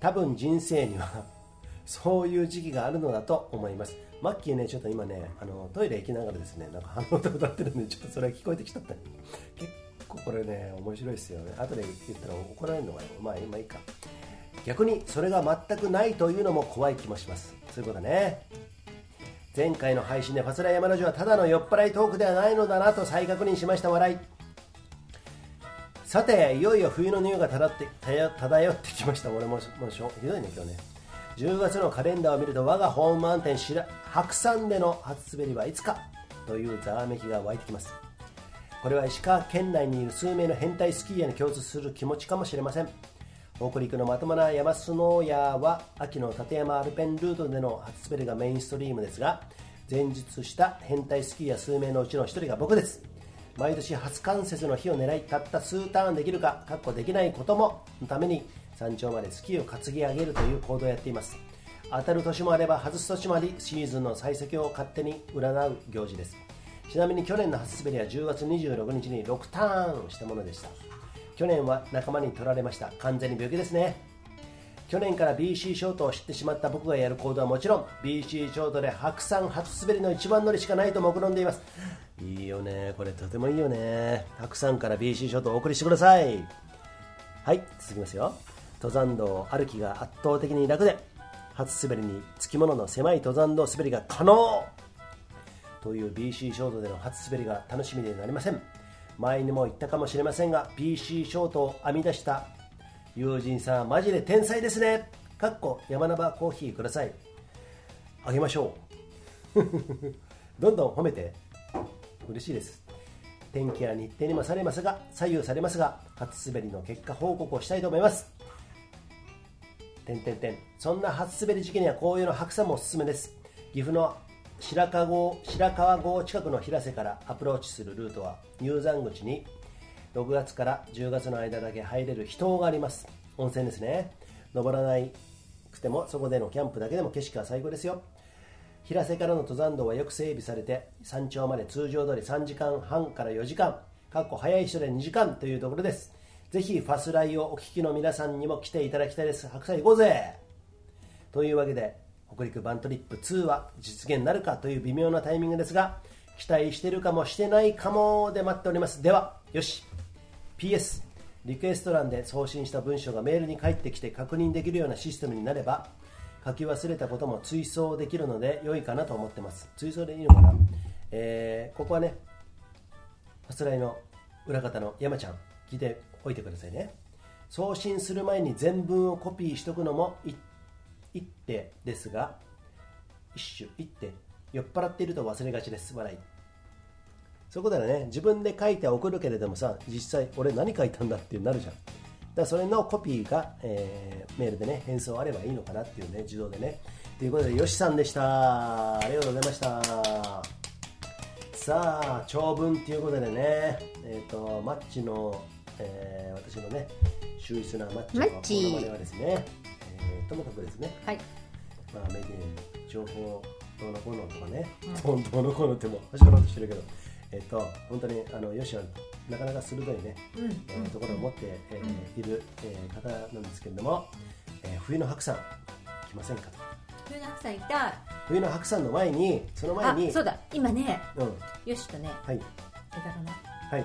[SPEAKER 1] 多分人生には <laughs> そういう時期があるのだと思います。マッキーねちょっと今ねあのトイレ行きながらですねなんか鼻歌歌ってるんでちょっとそれが聞こえてきちゃった。結構これね面白いですよね。後で言ったら怒られるのかなまあ今いいか。逆にそれが全くないというのも怖い気もします。そういうことね。前回の配信でファスラ山ラジオはただの酔っ払いトークではないのだなと再確認しました笑い。さていよいよ冬の匂いが漂って漂ってきました。俺ももうしょひどいね今日ね。10月のカレンダーを見ると我がホームマウンテン白白山での初滑りはいつかというざわめきが湧いてきます。これは石川県内にいる数名の変態スキーヤーに共通する気持ちかもしれません。北陸のまともな山スノーヤーは秋の立山アルペンルートでの初滑りがメインストリームですが前述した変態スキーヤー数名のうちの一人が僕です。毎年初冠雪の日を狙いたった数ターンできるかかっこできないことものために山頂までスキーを担ぎ上げるという行動をやっています。当たる年もあれば外す年もありシーズンの幸先を勝手に占う行事です。ちなみに去年の初滑りは10月26日に6ターンしたものでした。去年は仲間に取られました。完全に病気ですね。去年から BC ショートを知ってしまった僕がやる行動はもちろん BC ショートで白山初滑りの一番乗りしかないと目論んでいます。いいよね。これとてもいいよね。白山から BC ショートをお送りしてください。はい続きますよ。登山道歩きが圧倒的に楽で初滑りにつきものの狭い登山道滑りが可能。という BC ショートでの初滑りが楽しみでなりません。前にも言ったかもしれませんが BC ショートを編み出した友人さんマジで天才ですね。かっこ山名コーヒーください。あげましょう。<laughs> どんどん褒めて。嬉しいです。天気や日程にもされますが左右されますが初滑りの結果報告をしたいと思います。点点点そんな初滑り時期には紅葉の白山もおすすめです。岐阜の白川郷白川郷近くの平瀬からアプローチするルートは入山口に6月から10月の間だけ入れる秘湯があります。温泉ですね。登らなくてもそこでのキャンプだけでも景色は最高ですよ。平瀬からの登山道はよく整備されて山頂まで通常通り3時間半から4時間かっこ早い人で2時間というところです。ぜひファスライをお聞きの皆さんにも来ていただきたいです。白菜行こうぜ。というわけで北陸バントリップ2は実現なるかという微妙なタイミングですが期待してるかもしてないかもで待っております。ではよし。PS リクエスト欄で送信した文章がメールに返ってきて確認できるようなシステムになれば書き忘れたことも追走できるので良いかなと思ってます。追走でいいのかな、えーここはねファスライの裏方の山ちゃん聞いておいてくださいね。送信する前に全文をコピーしとくのもい一手ですが一種一手酔っ払っていると忘れがちです笑い。そういうことだね。自分で書いて送るけれどもさ実際俺何書いたんだってなるじゃん。だからそれのコピーが、えーメールでね返送あればいいのかなっていうね自動でね。ということでよしさんでした。ありがとうございました。さあ長文ということでね。えっ、とマッチの、えー私のね周囲スナーマッチの
[SPEAKER 2] マッチ。
[SPEAKER 1] モノマネはですね、えーともかくですね。
[SPEAKER 2] はい。
[SPEAKER 1] まあ、メディア情報どうのこうのとかね、どうのこうのってもう走ろうとしてるけど、えっと、本当にあのよしはなかなか鋭いね、
[SPEAKER 2] うん。
[SPEAKER 1] えーところを持って、えーいる、えー方なんですけれども、えー冬の白山来ませんかと。
[SPEAKER 2] 冬の白さん行きたい。
[SPEAKER 1] 冬の白山の前にその前に
[SPEAKER 2] あそうだ。今ね
[SPEAKER 1] うん。
[SPEAKER 2] よしとね
[SPEAKER 1] はい。
[SPEAKER 2] 枝かな
[SPEAKER 1] はい。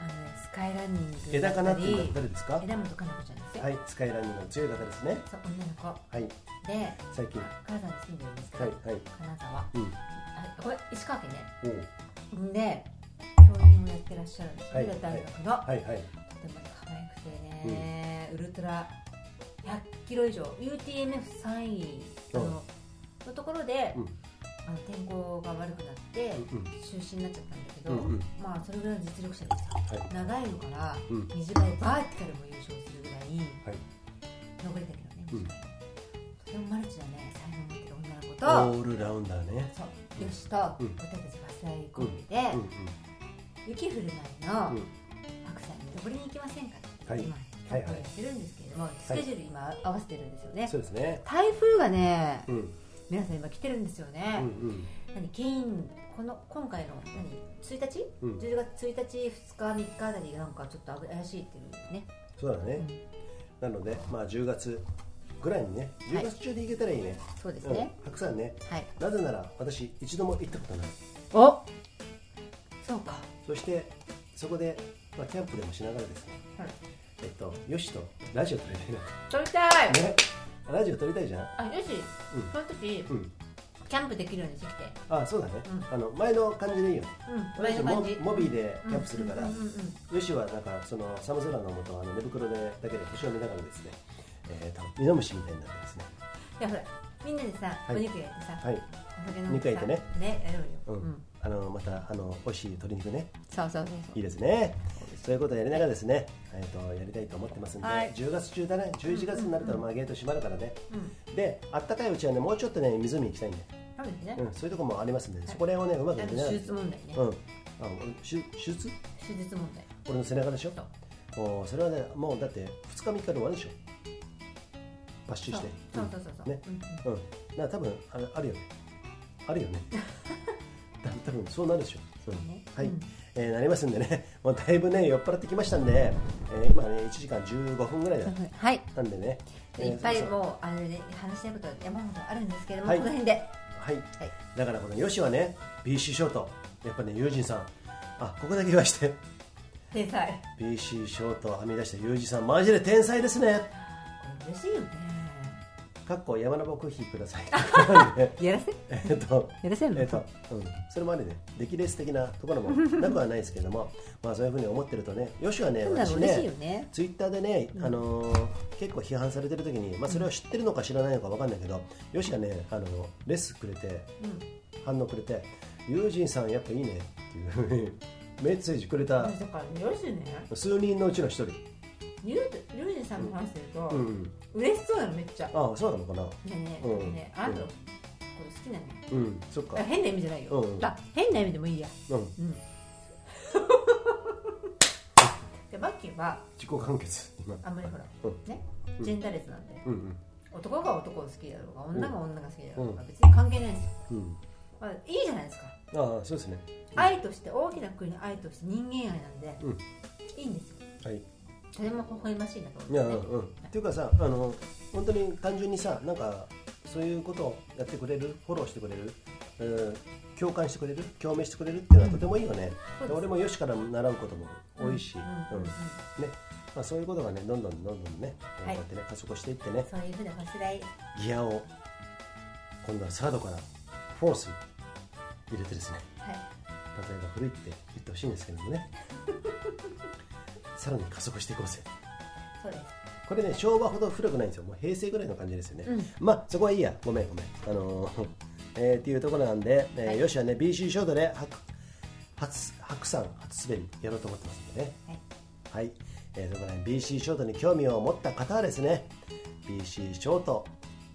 [SPEAKER 2] あのねスカイランニング
[SPEAKER 1] 枝かなっていうのは
[SPEAKER 2] だ
[SPEAKER 1] 誰ですか？
[SPEAKER 2] 枝本かな子ちゃん
[SPEAKER 1] はい。スカイランニングの強い方ですね。
[SPEAKER 2] そう女の子。
[SPEAKER 1] はい。
[SPEAKER 2] で
[SPEAKER 1] 最近。
[SPEAKER 2] 金沢に住んでるんですけど、
[SPEAKER 1] はいはい。
[SPEAKER 2] 金沢
[SPEAKER 1] うん。
[SPEAKER 2] あこれ石川県ね。
[SPEAKER 1] おう。
[SPEAKER 2] で教員をやってらっしゃるんですよ、
[SPEAKER 1] はい。
[SPEAKER 2] で大学の、
[SPEAKER 1] はいはい。
[SPEAKER 2] とても可愛くてね、ウルトラ100キロ以上。UTMF3 位。あののところで、
[SPEAKER 1] うん。
[SPEAKER 2] あの天候が悪くなって、中止になっちゃったんだけど、まあそれぐらいの実力者ですよ、
[SPEAKER 1] はい。
[SPEAKER 2] 長いのから、
[SPEAKER 1] うん。
[SPEAKER 2] 短いバーティカルも優勝するぐらい
[SPEAKER 1] はい。
[SPEAKER 2] 登りだけどね、とてもマルチなね才能を持ってる女の子と、
[SPEAKER 1] オールラウンダーね。
[SPEAKER 2] そう。よしと、
[SPEAKER 1] うん。
[SPEAKER 2] 私たちバスライコンビで、雪降る前の
[SPEAKER 1] うん。
[SPEAKER 2] 白山に登りに行きませんかと、
[SPEAKER 1] はい。
[SPEAKER 2] 今
[SPEAKER 1] はいはい。
[SPEAKER 2] やってるんですけれども、スケジュール今合わせてるんですよね、
[SPEAKER 1] そうですね。
[SPEAKER 2] 台風がね、
[SPEAKER 1] うん。
[SPEAKER 2] 皆さん今来てるんですよ
[SPEAKER 1] うん
[SPEAKER 2] ね、
[SPEAKER 1] うん。
[SPEAKER 2] 何金この今回の何1日、
[SPEAKER 1] うん。
[SPEAKER 2] 10月1日2日3日あたりがなんかちょっと怪しいっていうね、
[SPEAKER 1] そうだね、なのでまあ10月ぐらいにね10月中で行けたらいいね、うん
[SPEAKER 2] そうですね、
[SPEAKER 1] 白山ね。
[SPEAKER 2] はい。
[SPEAKER 1] なぜなら私一度も行ったことない。
[SPEAKER 2] お！そうか。
[SPEAKER 1] そしてそこで、まあ、キャンプでもしながらですね。
[SPEAKER 2] はい。
[SPEAKER 1] えっとよしとラジオ撮り
[SPEAKER 2] 撮りたい！
[SPEAKER 1] たいなね。ラジオ撮りたいじゃん。
[SPEAKER 2] あよし、その時
[SPEAKER 1] うん
[SPEAKER 2] キャンプできるようにしてきて。
[SPEAKER 1] あそうだね、
[SPEAKER 2] う
[SPEAKER 1] あの前の感じでいいよ
[SPEAKER 2] うん前の感じ。
[SPEAKER 1] モモビーでキャンプするから、
[SPEAKER 2] うんうんうんうん。
[SPEAKER 1] よしはなんかその寒空のもとあの寝袋でだけで星を見ながらですね、えー、とミノムシみたいになってですね。
[SPEAKER 2] いやほらみんなでさ、
[SPEAKER 1] い。
[SPEAKER 2] お肉焼いてさ、
[SPEAKER 1] はい、
[SPEAKER 2] お酒飲んでさ
[SPEAKER 1] 肉焼いてね。
[SPEAKER 2] ねやろうよ、
[SPEAKER 1] うん。あのまたあの美味しい鶏肉ね。
[SPEAKER 2] そうそうそう。
[SPEAKER 1] いいですねそういうことをやりながらですね、えー、とやりたいと思ってますんで、
[SPEAKER 2] はい。
[SPEAKER 1] 10月中だね11月になるとまあゲート閉まるからね、
[SPEAKER 2] うん。
[SPEAKER 1] であったかいうちはねもうちょっとね湖行きたいんで、
[SPEAKER 2] ね、
[SPEAKER 1] うん、そういうところもありますんで、そこら辺をねうまくやりながら
[SPEAKER 2] 手術問題ね、
[SPEAKER 1] うん。あ手手術？
[SPEAKER 2] 手術問題。
[SPEAKER 1] 俺の背中でしょ？
[SPEAKER 2] そう。
[SPEAKER 1] もうそれはねもうだって2日3日で終わるでしょ？抜歯して。
[SPEAKER 2] そうそうそうそう、
[SPEAKER 1] ね。
[SPEAKER 2] うん
[SPEAKER 1] うん、だから多分あれあるよね。あるよね。だ <laughs> 多分そうなるでしょ。そう
[SPEAKER 2] ね。
[SPEAKER 1] はい、
[SPEAKER 2] うん
[SPEAKER 1] えーなりますんでね。<laughs> もうだいぶね酔っ払ってきましたんで、えー今ね1時間15分ぐらいだ
[SPEAKER 2] はい。
[SPEAKER 1] なんでね、えー
[SPEAKER 2] いっぱいもうあれで話したいことは山ほどあるんですけれども、
[SPEAKER 1] はい。
[SPEAKER 2] この辺で。
[SPEAKER 1] はい、
[SPEAKER 2] はい。
[SPEAKER 1] だからこのヨシはね BC ショート。やっぱねユージンさん。あここだけ言わして。
[SPEAKER 2] 天才。
[SPEAKER 1] BC ショートを編み出したユージさんマジで天才ですね。
[SPEAKER 2] 嬉しいよね
[SPEAKER 1] かっこ山のコーヒーください。<laughs>
[SPEAKER 2] やらせ？
[SPEAKER 1] えっと
[SPEAKER 2] やらせんの？
[SPEAKER 1] えっとうん、それもありね出来レース的なところも <laughs> なくはないですけどもまあそういうふうに思ってるとねよしはね私ね
[SPEAKER 2] ね。
[SPEAKER 1] ツイッターでね、あのー結構批判されてる時に、まあ、それを知ってるのか知らないのか分かんないけど、よしがねあのレスくれて反応くれて「ユージンさんやっぱいいね」っていうメッセージくれた。数人のうちの一人、
[SPEAKER 2] ゆうりゅうじさんの話してると、
[SPEAKER 1] うん。うん、
[SPEAKER 2] 嬉しそうなのめっちゃ。
[SPEAKER 1] ああそうなのかな？
[SPEAKER 2] ねえね
[SPEAKER 1] うん。
[SPEAKER 2] えねえあなたのこと好きなのよ
[SPEAKER 1] うんそっか。
[SPEAKER 2] あ変な意味じゃないよ、
[SPEAKER 1] うん。
[SPEAKER 2] あ変な意味でもいいや。
[SPEAKER 1] うん。
[SPEAKER 2] うん。<laughs> でマッキーは
[SPEAKER 1] 自己完結今。
[SPEAKER 2] あんまりほら、
[SPEAKER 1] うん。
[SPEAKER 2] ねジェンダーレスなんで、
[SPEAKER 1] うんうん。
[SPEAKER 2] 男が男を好きだろうが女が女が好きだろうが、
[SPEAKER 1] うん。
[SPEAKER 2] 別に関係ないんです。よ、
[SPEAKER 1] うん。
[SPEAKER 2] まあ、いいじゃないですか、
[SPEAKER 1] ああそうですね。
[SPEAKER 2] 愛として大きな国の愛として人間愛なんで、
[SPEAKER 1] うん。
[SPEAKER 2] いいんですよ。
[SPEAKER 1] はい
[SPEAKER 2] とても微笑ましいなと
[SPEAKER 1] いや
[SPEAKER 2] 思って、ね。
[SPEAKER 1] うんうん。っていうかさあの本当に単純にさなんかそういうことをやってくれる？フォローしてくれる、うん、共感してくれる？共鳴してくれるっていうのはとてもいいよね、
[SPEAKER 2] そうです。
[SPEAKER 1] で俺もよしから習うことも多いし、ね。まあ、そういうことがねどんどんどんどんね、
[SPEAKER 2] はい。
[SPEAKER 1] こうやってね加速していってね。
[SPEAKER 2] そういうふうなこしらい
[SPEAKER 1] ギアを今度はサードからフォースに入れてですね。
[SPEAKER 2] はい。
[SPEAKER 1] 例えば古いって言ってほしいんですけどもね <laughs> さらに加速していこうぜ
[SPEAKER 2] そうです。
[SPEAKER 1] これね昭和ほど古くないんですよ。もう平成ぐらいの感じですよね、
[SPEAKER 2] うん。
[SPEAKER 1] まあそこはいいや。ごめんごめん。あのー <laughs> えーっていうところなんで、えー
[SPEAKER 2] はい。
[SPEAKER 1] よしはね BC ショートで白初白山初滑りやろうと思ってますんでね。
[SPEAKER 2] はい。
[SPEAKER 1] はい、えー、そこら辺 BC ショートに興味を持った方はですね BC ショート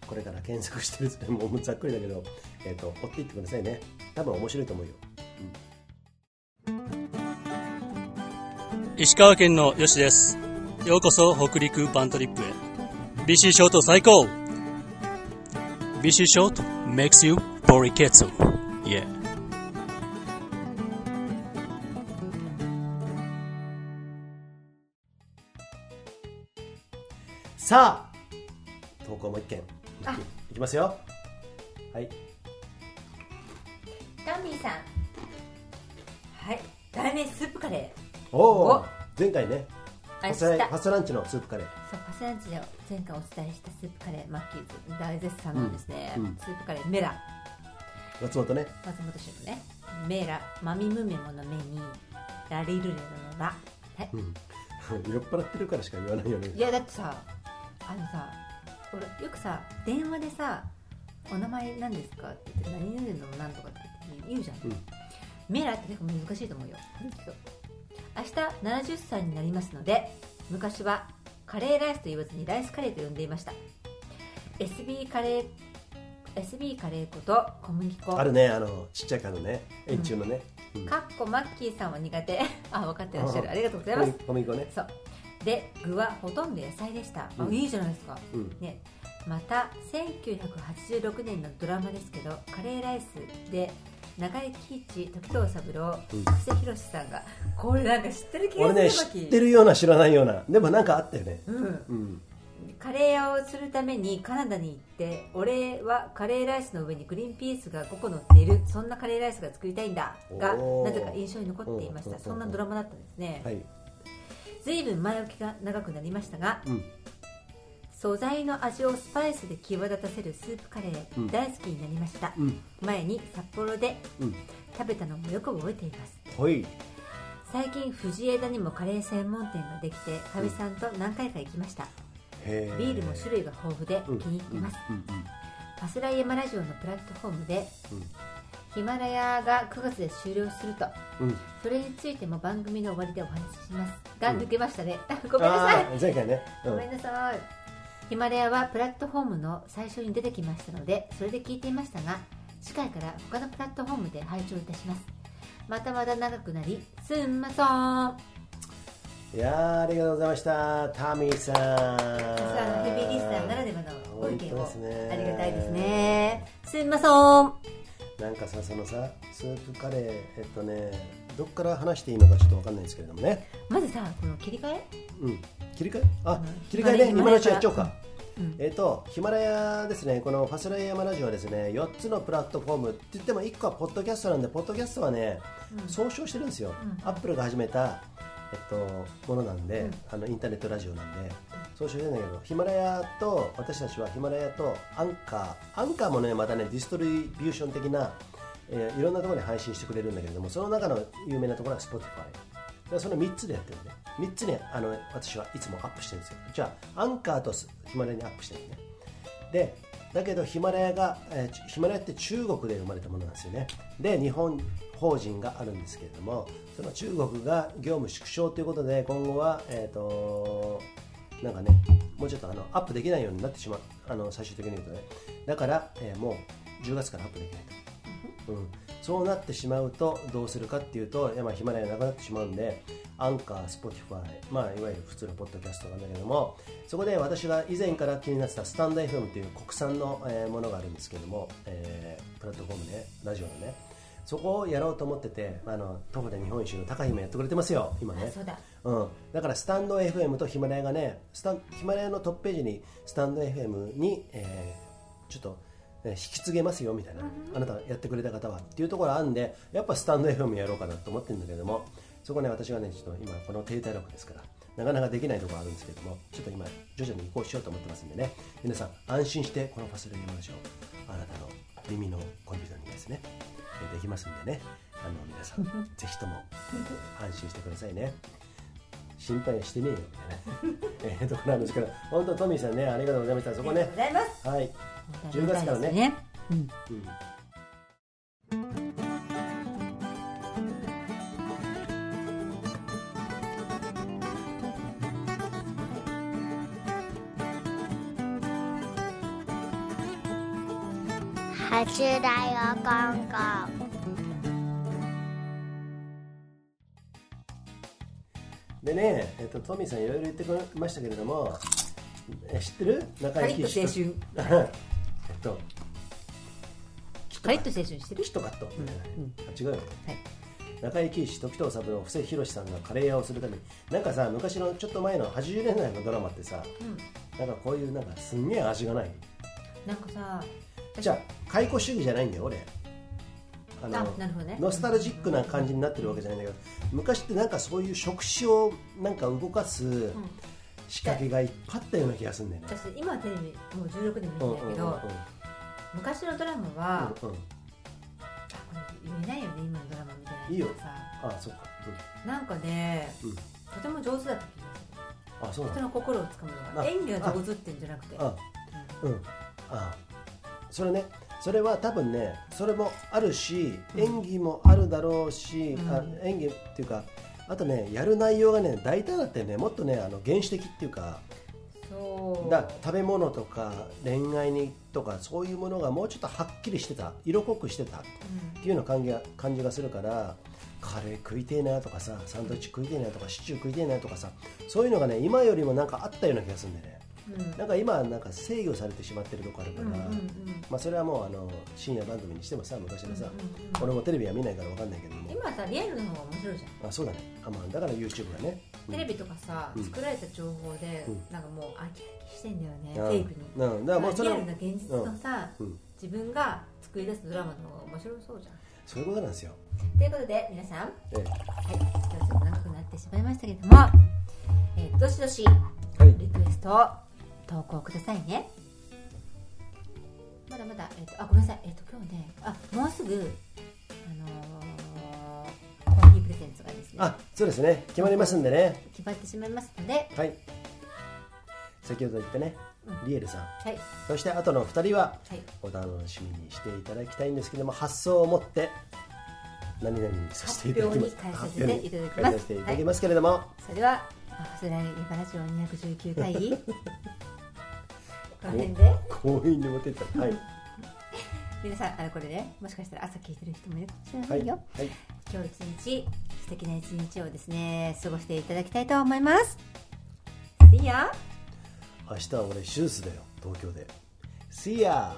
[SPEAKER 1] これから検索してる <laughs> もうざっくりだけど、えー、と追っていってくださいね。多分面白いと思うよ
[SPEAKER 7] 石川県のよしです。ようこそ北陸バントリップへ。BC ショート最高 !BC ショート makes you ボリケツ Yeah.
[SPEAKER 1] さあ投稿もう一件
[SPEAKER 2] あ
[SPEAKER 1] いきますよはい
[SPEAKER 2] タミーさんはい題名スープカレー
[SPEAKER 1] おお
[SPEAKER 2] お。
[SPEAKER 1] 前回ね
[SPEAKER 2] 明日
[SPEAKER 1] ファスライファストランチのスープカレー。
[SPEAKER 2] そうパスランチで前回お伝えしたスープカレーマッキーズ大絶賛なんですね、
[SPEAKER 1] うんうん。
[SPEAKER 2] スープカレーメラ。
[SPEAKER 1] 松本ね。
[SPEAKER 2] 松本シェフね。メラマミムメモの目にラリルレロのラはい。
[SPEAKER 1] うん。<laughs> 酔っ払ってるからしか言わないよね。
[SPEAKER 2] いやだってさあのさ俺よくさ電話でさ「お名前何ですか?」って言って「何々のなんとか」って言うじゃん、
[SPEAKER 1] うん。
[SPEAKER 2] メラって結構難しいと思うよ。そう明日70歳になりますので昔はカレーライスと言わずにライスカレーと呼んでいました。SB カレー SB カレー粉と小麦粉。
[SPEAKER 1] あるねあのちっちゃい缶のね円柱のね、うん。
[SPEAKER 2] かっこマッキーさんは苦手。<laughs> あ分かってらっしゃる。ありがとうございます。
[SPEAKER 1] 小麦粉ね。
[SPEAKER 2] そう。で具はほとんど野菜でした、
[SPEAKER 1] うん。
[SPEAKER 2] あいいじゃないですか、
[SPEAKER 1] うん。
[SPEAKER 2] ね、また1986年のドラマですけどカレーライスで中井貴一時藤三郎
[SPEAKER 1] うん。
[SPEAKER 2] 布施宏さんがこれなんか知ってる気が
[SPEAKER 1] 俺ね
[SPEAKER 2] する
[SPEAKER 1] 知ってるような知らないようなでもなんかあったよね。
[SPEAKER 2] うん、
[SPEAKER 1] うん。
[SPEAKER 2] カレー屋をするためにカナダに行って俺はカレーライスの上にグリーンピースが5個乗っているそんなカレーライスが作りたいんだがなぜか印象に残っていまし
[SPEAKER 1] うん
[SPEAKER 2] たそんなドラマだったんですね、
[SPEAKER 1] はい。
[SPEAKER 2] 随分前置きが長くなりましたが
[SPEAKER 1] うん
[SPEAKER 2] 素材の味をスパイスで際立たせるスープカレー、
[SPEAKER 1] うん。
[SPEAKER 2] 大好きになりました、
[SPEAKER 1] うん。
[SPEAKER 2] 前に札幌で
[SPEAKER 1] うん。
[SPEAKER 2] 食べたのもよく覚えています。
[SPEAKER 1] ほい。
[SPEAKER 2] 最近藤枝にもカレー専門店ができてかみさんと何回か行きました、ビールも種類が豊富で
[SPEAKER 1] うん。
[SPEAKER 2] 気に入ってます、パスライヤマラジオのプラットフォームで、
[SPEAKER 1] うん。
[SPEAKER 2] ヒマラヤが9月で終了すると
[SPEAKER 1] うん。
[SPEAKER 2] それについても番組の終わりでお話しします。が、
[SPEAKER 1] うん。
[SPEAKER 2] 抜けましたね。<laughs> ごめんなさい。
[SPEAKER 1] 前回ね、うん。
[SPEAKER 2] ごめんなさいヒマラヤはプラットフォームの最初に出てきましたのでそれで聞いていましたが次回から他のプラットフォームで拝聴いたします。またまだ長くなりすんまそん。
[SPEAKER 1] いやーありがとうございました。タミーさん。
[SPEAKER 2] さすヘビーリスナーならではのご意見を。
[SPEAKER 1] ね。
[SPEAKER 2] ありがたいですね。すみません。
[SPEAKER 1] なんかさそのさスープカレーえっとねどっから話していいのかちょっとわかんないですけれどもね。
[SPEAKER 2] まずさこの切り替え？
[SPEAKER 1] うん。切り替え？あ
[SPEAKER 2] うん。
[SPEAKER 1] 切り替えね。今のうちやっちゃおうか。
[SPEAKER 2] うん。
[SPEAKER 1] えっ、と、ヒマラヤですね、このファスライヤマラジオはですね、4つのプラットフォームって言っても1個はポッドキャストなんで、ポッドキャストはね、総称してるんですよ。アップルが始めた、えっと、ものなんで、あのインターネットラジオなんで、総称してるんだけど、ヒマラヤと、私たちはヒマラヤとアンカー、アンカーもね、またね、ディストリビューション的な、えーいろんなところに配信してくれるんだけれども、その中の有名なところは Spotify。でその3つでやってるんで、3つね、あの私はいつもアップしてるんですよ。じゃあ、アンカーとヒマラヤにアップしてるね。でだけどヒマラヤが、えーヒマラヤって中国で生まれたものなんですよねで日本法人があるんですけれどもその中国が業務縮小ということで今後はえっ、となんかねもうちょっとあのアップできないようになってしまうあの最終的に言うとねだから、えーもう10月からアップできないと、うん、そうなってしまうとどうするかっていうとまあヒマラヤなくなってしまうんでアンカー、スポティファイ、まあ、いわゆる普通のポッドキャストなんだけどもそこで私が以前から気になってたスタンド FM という国産の、えーものがあるんですけども、えープラットフォームねラジオのね。そこをやろうと思っててあの徒歩で日本一周の高姫やってくれてますよ今ね。
[SPEAKER 2] あそうだ。
[SPEAKER 1] うん、だからスタンド FM とヒマラヤがねスタンヒマラヤのトップページにスタンド FM に、えーちょっと、えー引き継げますよみたいな、あなたがやってくれた方はっていうところあるんでやっぱスタンド FM やろうかなと思ってるんだけどもそこね私はねちょっと今この低体力ですからなかなかできないところあるんですけどもちょっと今徐々に移行しようと思ってますんでね。皆さん安心してこのファスレイマラジオあなたの耳のコンピューターにですねえーできますんでね。あの皆さん <laughs> ぜひとも安心してくださいね。心配してねえよみたいなえーところなんですけど本当トミーさんねありがとうございました。そこ
[SPEAKER 2] ありがとう
[SPEAKER 1] ね
[SPEAKER 2] ございます。
[SPEAKER 1] はい10月からね。
[SPEAKER 2] うん
[SPEAKER 1] うん
[SPEAKER 8] 初だよガンガン。
[SPEAKER 1] でね、えっとトミーさんいろいろ言ってくれましたけれどもえ知ってる？中
[SPEAKER 2] カリッと
[SPEAKER 1] 井貴
[SPEAKER 2] 青春。
[SPEAKER 1] え <laughs> っと
[SPEAKER 2] カリッと青春して。る
[SPEAKER 1] キットカット、
[SPEAKER 2] うん
[SPEAKER 1] あ違うよ。
[SPEAKER 2] はい。
[SPEAKER 1] 中井貴一時藤三郎布施宏さんがカレー屋をするためになんかさ昔のちょっと前の80年代のドラマってさなんかこういうなんかすんげえ味がない？
[SPEAKER 2] なんかさ
[SPEAKER 1] じゃあ解雇主義じゃないんだよ俺。あ
[SPEAKER 2] あなるほどね。
[SPEAKER 1] ノスタルジックな感じになってるわけじゃないんだけど昔ってなんかそういう食事をなんか動かす仕掛けがいっぱいあったような気がするんだよね。
[SPEAKER 2] 私今テレビもう16年見て
[SPEAKER 1] うんうんうん。
[SPEAKER 2] るけど昔のドラマは
[SPEAKER 1] うんうん。
[SPEAKER 2] あこれ言えないよね今のドラマ見てない
[SPEAKER 1] いいよ。
[SPEAKER 2] さ
[SPEAKER 1] あそうか、
[SPEAKER 2] なんかね
[SPEAKER 1] うん。
[SPEAKER 2] とても上手だった気がする。
[SPEAKER 1] うん、あそう
[SPEAKER 2] 人の心をつかむのが。
[SPEAKER 1] あ
[SPEAKER 2] 演技が上手ってんじゃなくて。
[SPEAKER 1] あうん。あそれね。それは多分ねそれもあるし演技もあるだろうし、
[SPEAKER 2] うん。
[SPEAKER 1] あ演技っていうかあとねやる内容がね大胆だってね。もっとねあの原始的っていうか
[SPEAKER 2] そう。
[SPEAKER 1] だ食べ物とか恋愛にとかそういうものがもうちょっとはっきりしてた。色濃くしてた。っていうような感じが感じがするからカレー食いてえなとかさサンドイッチ食いてえなとかシチュー食いてえなとかさそういうのがね今よりもなんかあったような気がするんでね。
[SPEAKER 2] うん
[SPEAKER 1] なんか今はなんか制御されてしまってるとこあるから、まあ、それはもうあの深夜番組にしてもさ昔のさ、俺もテレビは見ないから分かんないけども。
[SPEAKER 2] 今はさリアルの方が面白いじゃん。
[SPEAKER 1] あそうだね。あ、まあ、だから YouTube がね、うん。
[SPEAKER 2] テレビとかさ、
[SPEAKER 1] うん。
[SPEAKER 2] 作られた情報で、
[SPEAKER 1] うん。
[SPEAKER 2] なんかもう飽き飽きしてんだよね、
[SPEAKER 1] うん。
[SPEAKER 2] フェイクに。
[SPEAKER 1] うん。だからもうそれは
[SPEAKER 2] リアルな現実のさ、
[SPEAKER 1] うん。
[SPEAKER 2] 自分が作り出すドラマの方が面白そうじゃん。
[SPEAKER 1] そういうことなんですよ、
[SPEAKER 2] ということで皆さん、はい、
[SPEAKER 1] ええ。
[SPEAKER 2] 今日ちょっと長くなってしまいましたけども、えーどしどし
[SPEAKER 1] はい。
[SPEAKER 2] リクエスト投稿くださいね。まだまだ、えー、とあごめんなさい、えー、と今日ねあもうすぐあのーコーヒープレゼンツがですね。
[SPEAKER 1] あそうですね。決まりますんでね。
[SPEAKER 2] 決まってしまいますので。
[SPEAKER 1] はい。先ほど言ったねリエルさん。
[SPEAKER 2] はい。
[SPEAKER 1] そしてあとの2人は
[SPEAKER 2] はい。
[SPEAKER 1] お楽しみにしていただきたいんですけども発想を持って何々に
[SPEAKER 2] させていただきます。
[SPEAKER 1] 発表に変えさせていただきますけれども、
[SPEAKER 2] それはあファスライバラジオ219回 <laughs> この辺で
[SPEAKER 1] 強引に持っていったはい <laughs>
[SPEAKER 2] 皆さんあのこれねもしかしたら朝聞いてる人もいるかもしれな
[SPEAKER 1] はい
[SPEAKER 2] いよ、
[SPEAKER 1] はい
[SPEAKER 2] 今日一日素敵な一日をですね過ごしていただきたいと思います。See ya!
[SPEAKER 1] 明日は俺手術だよ東京で。See ya!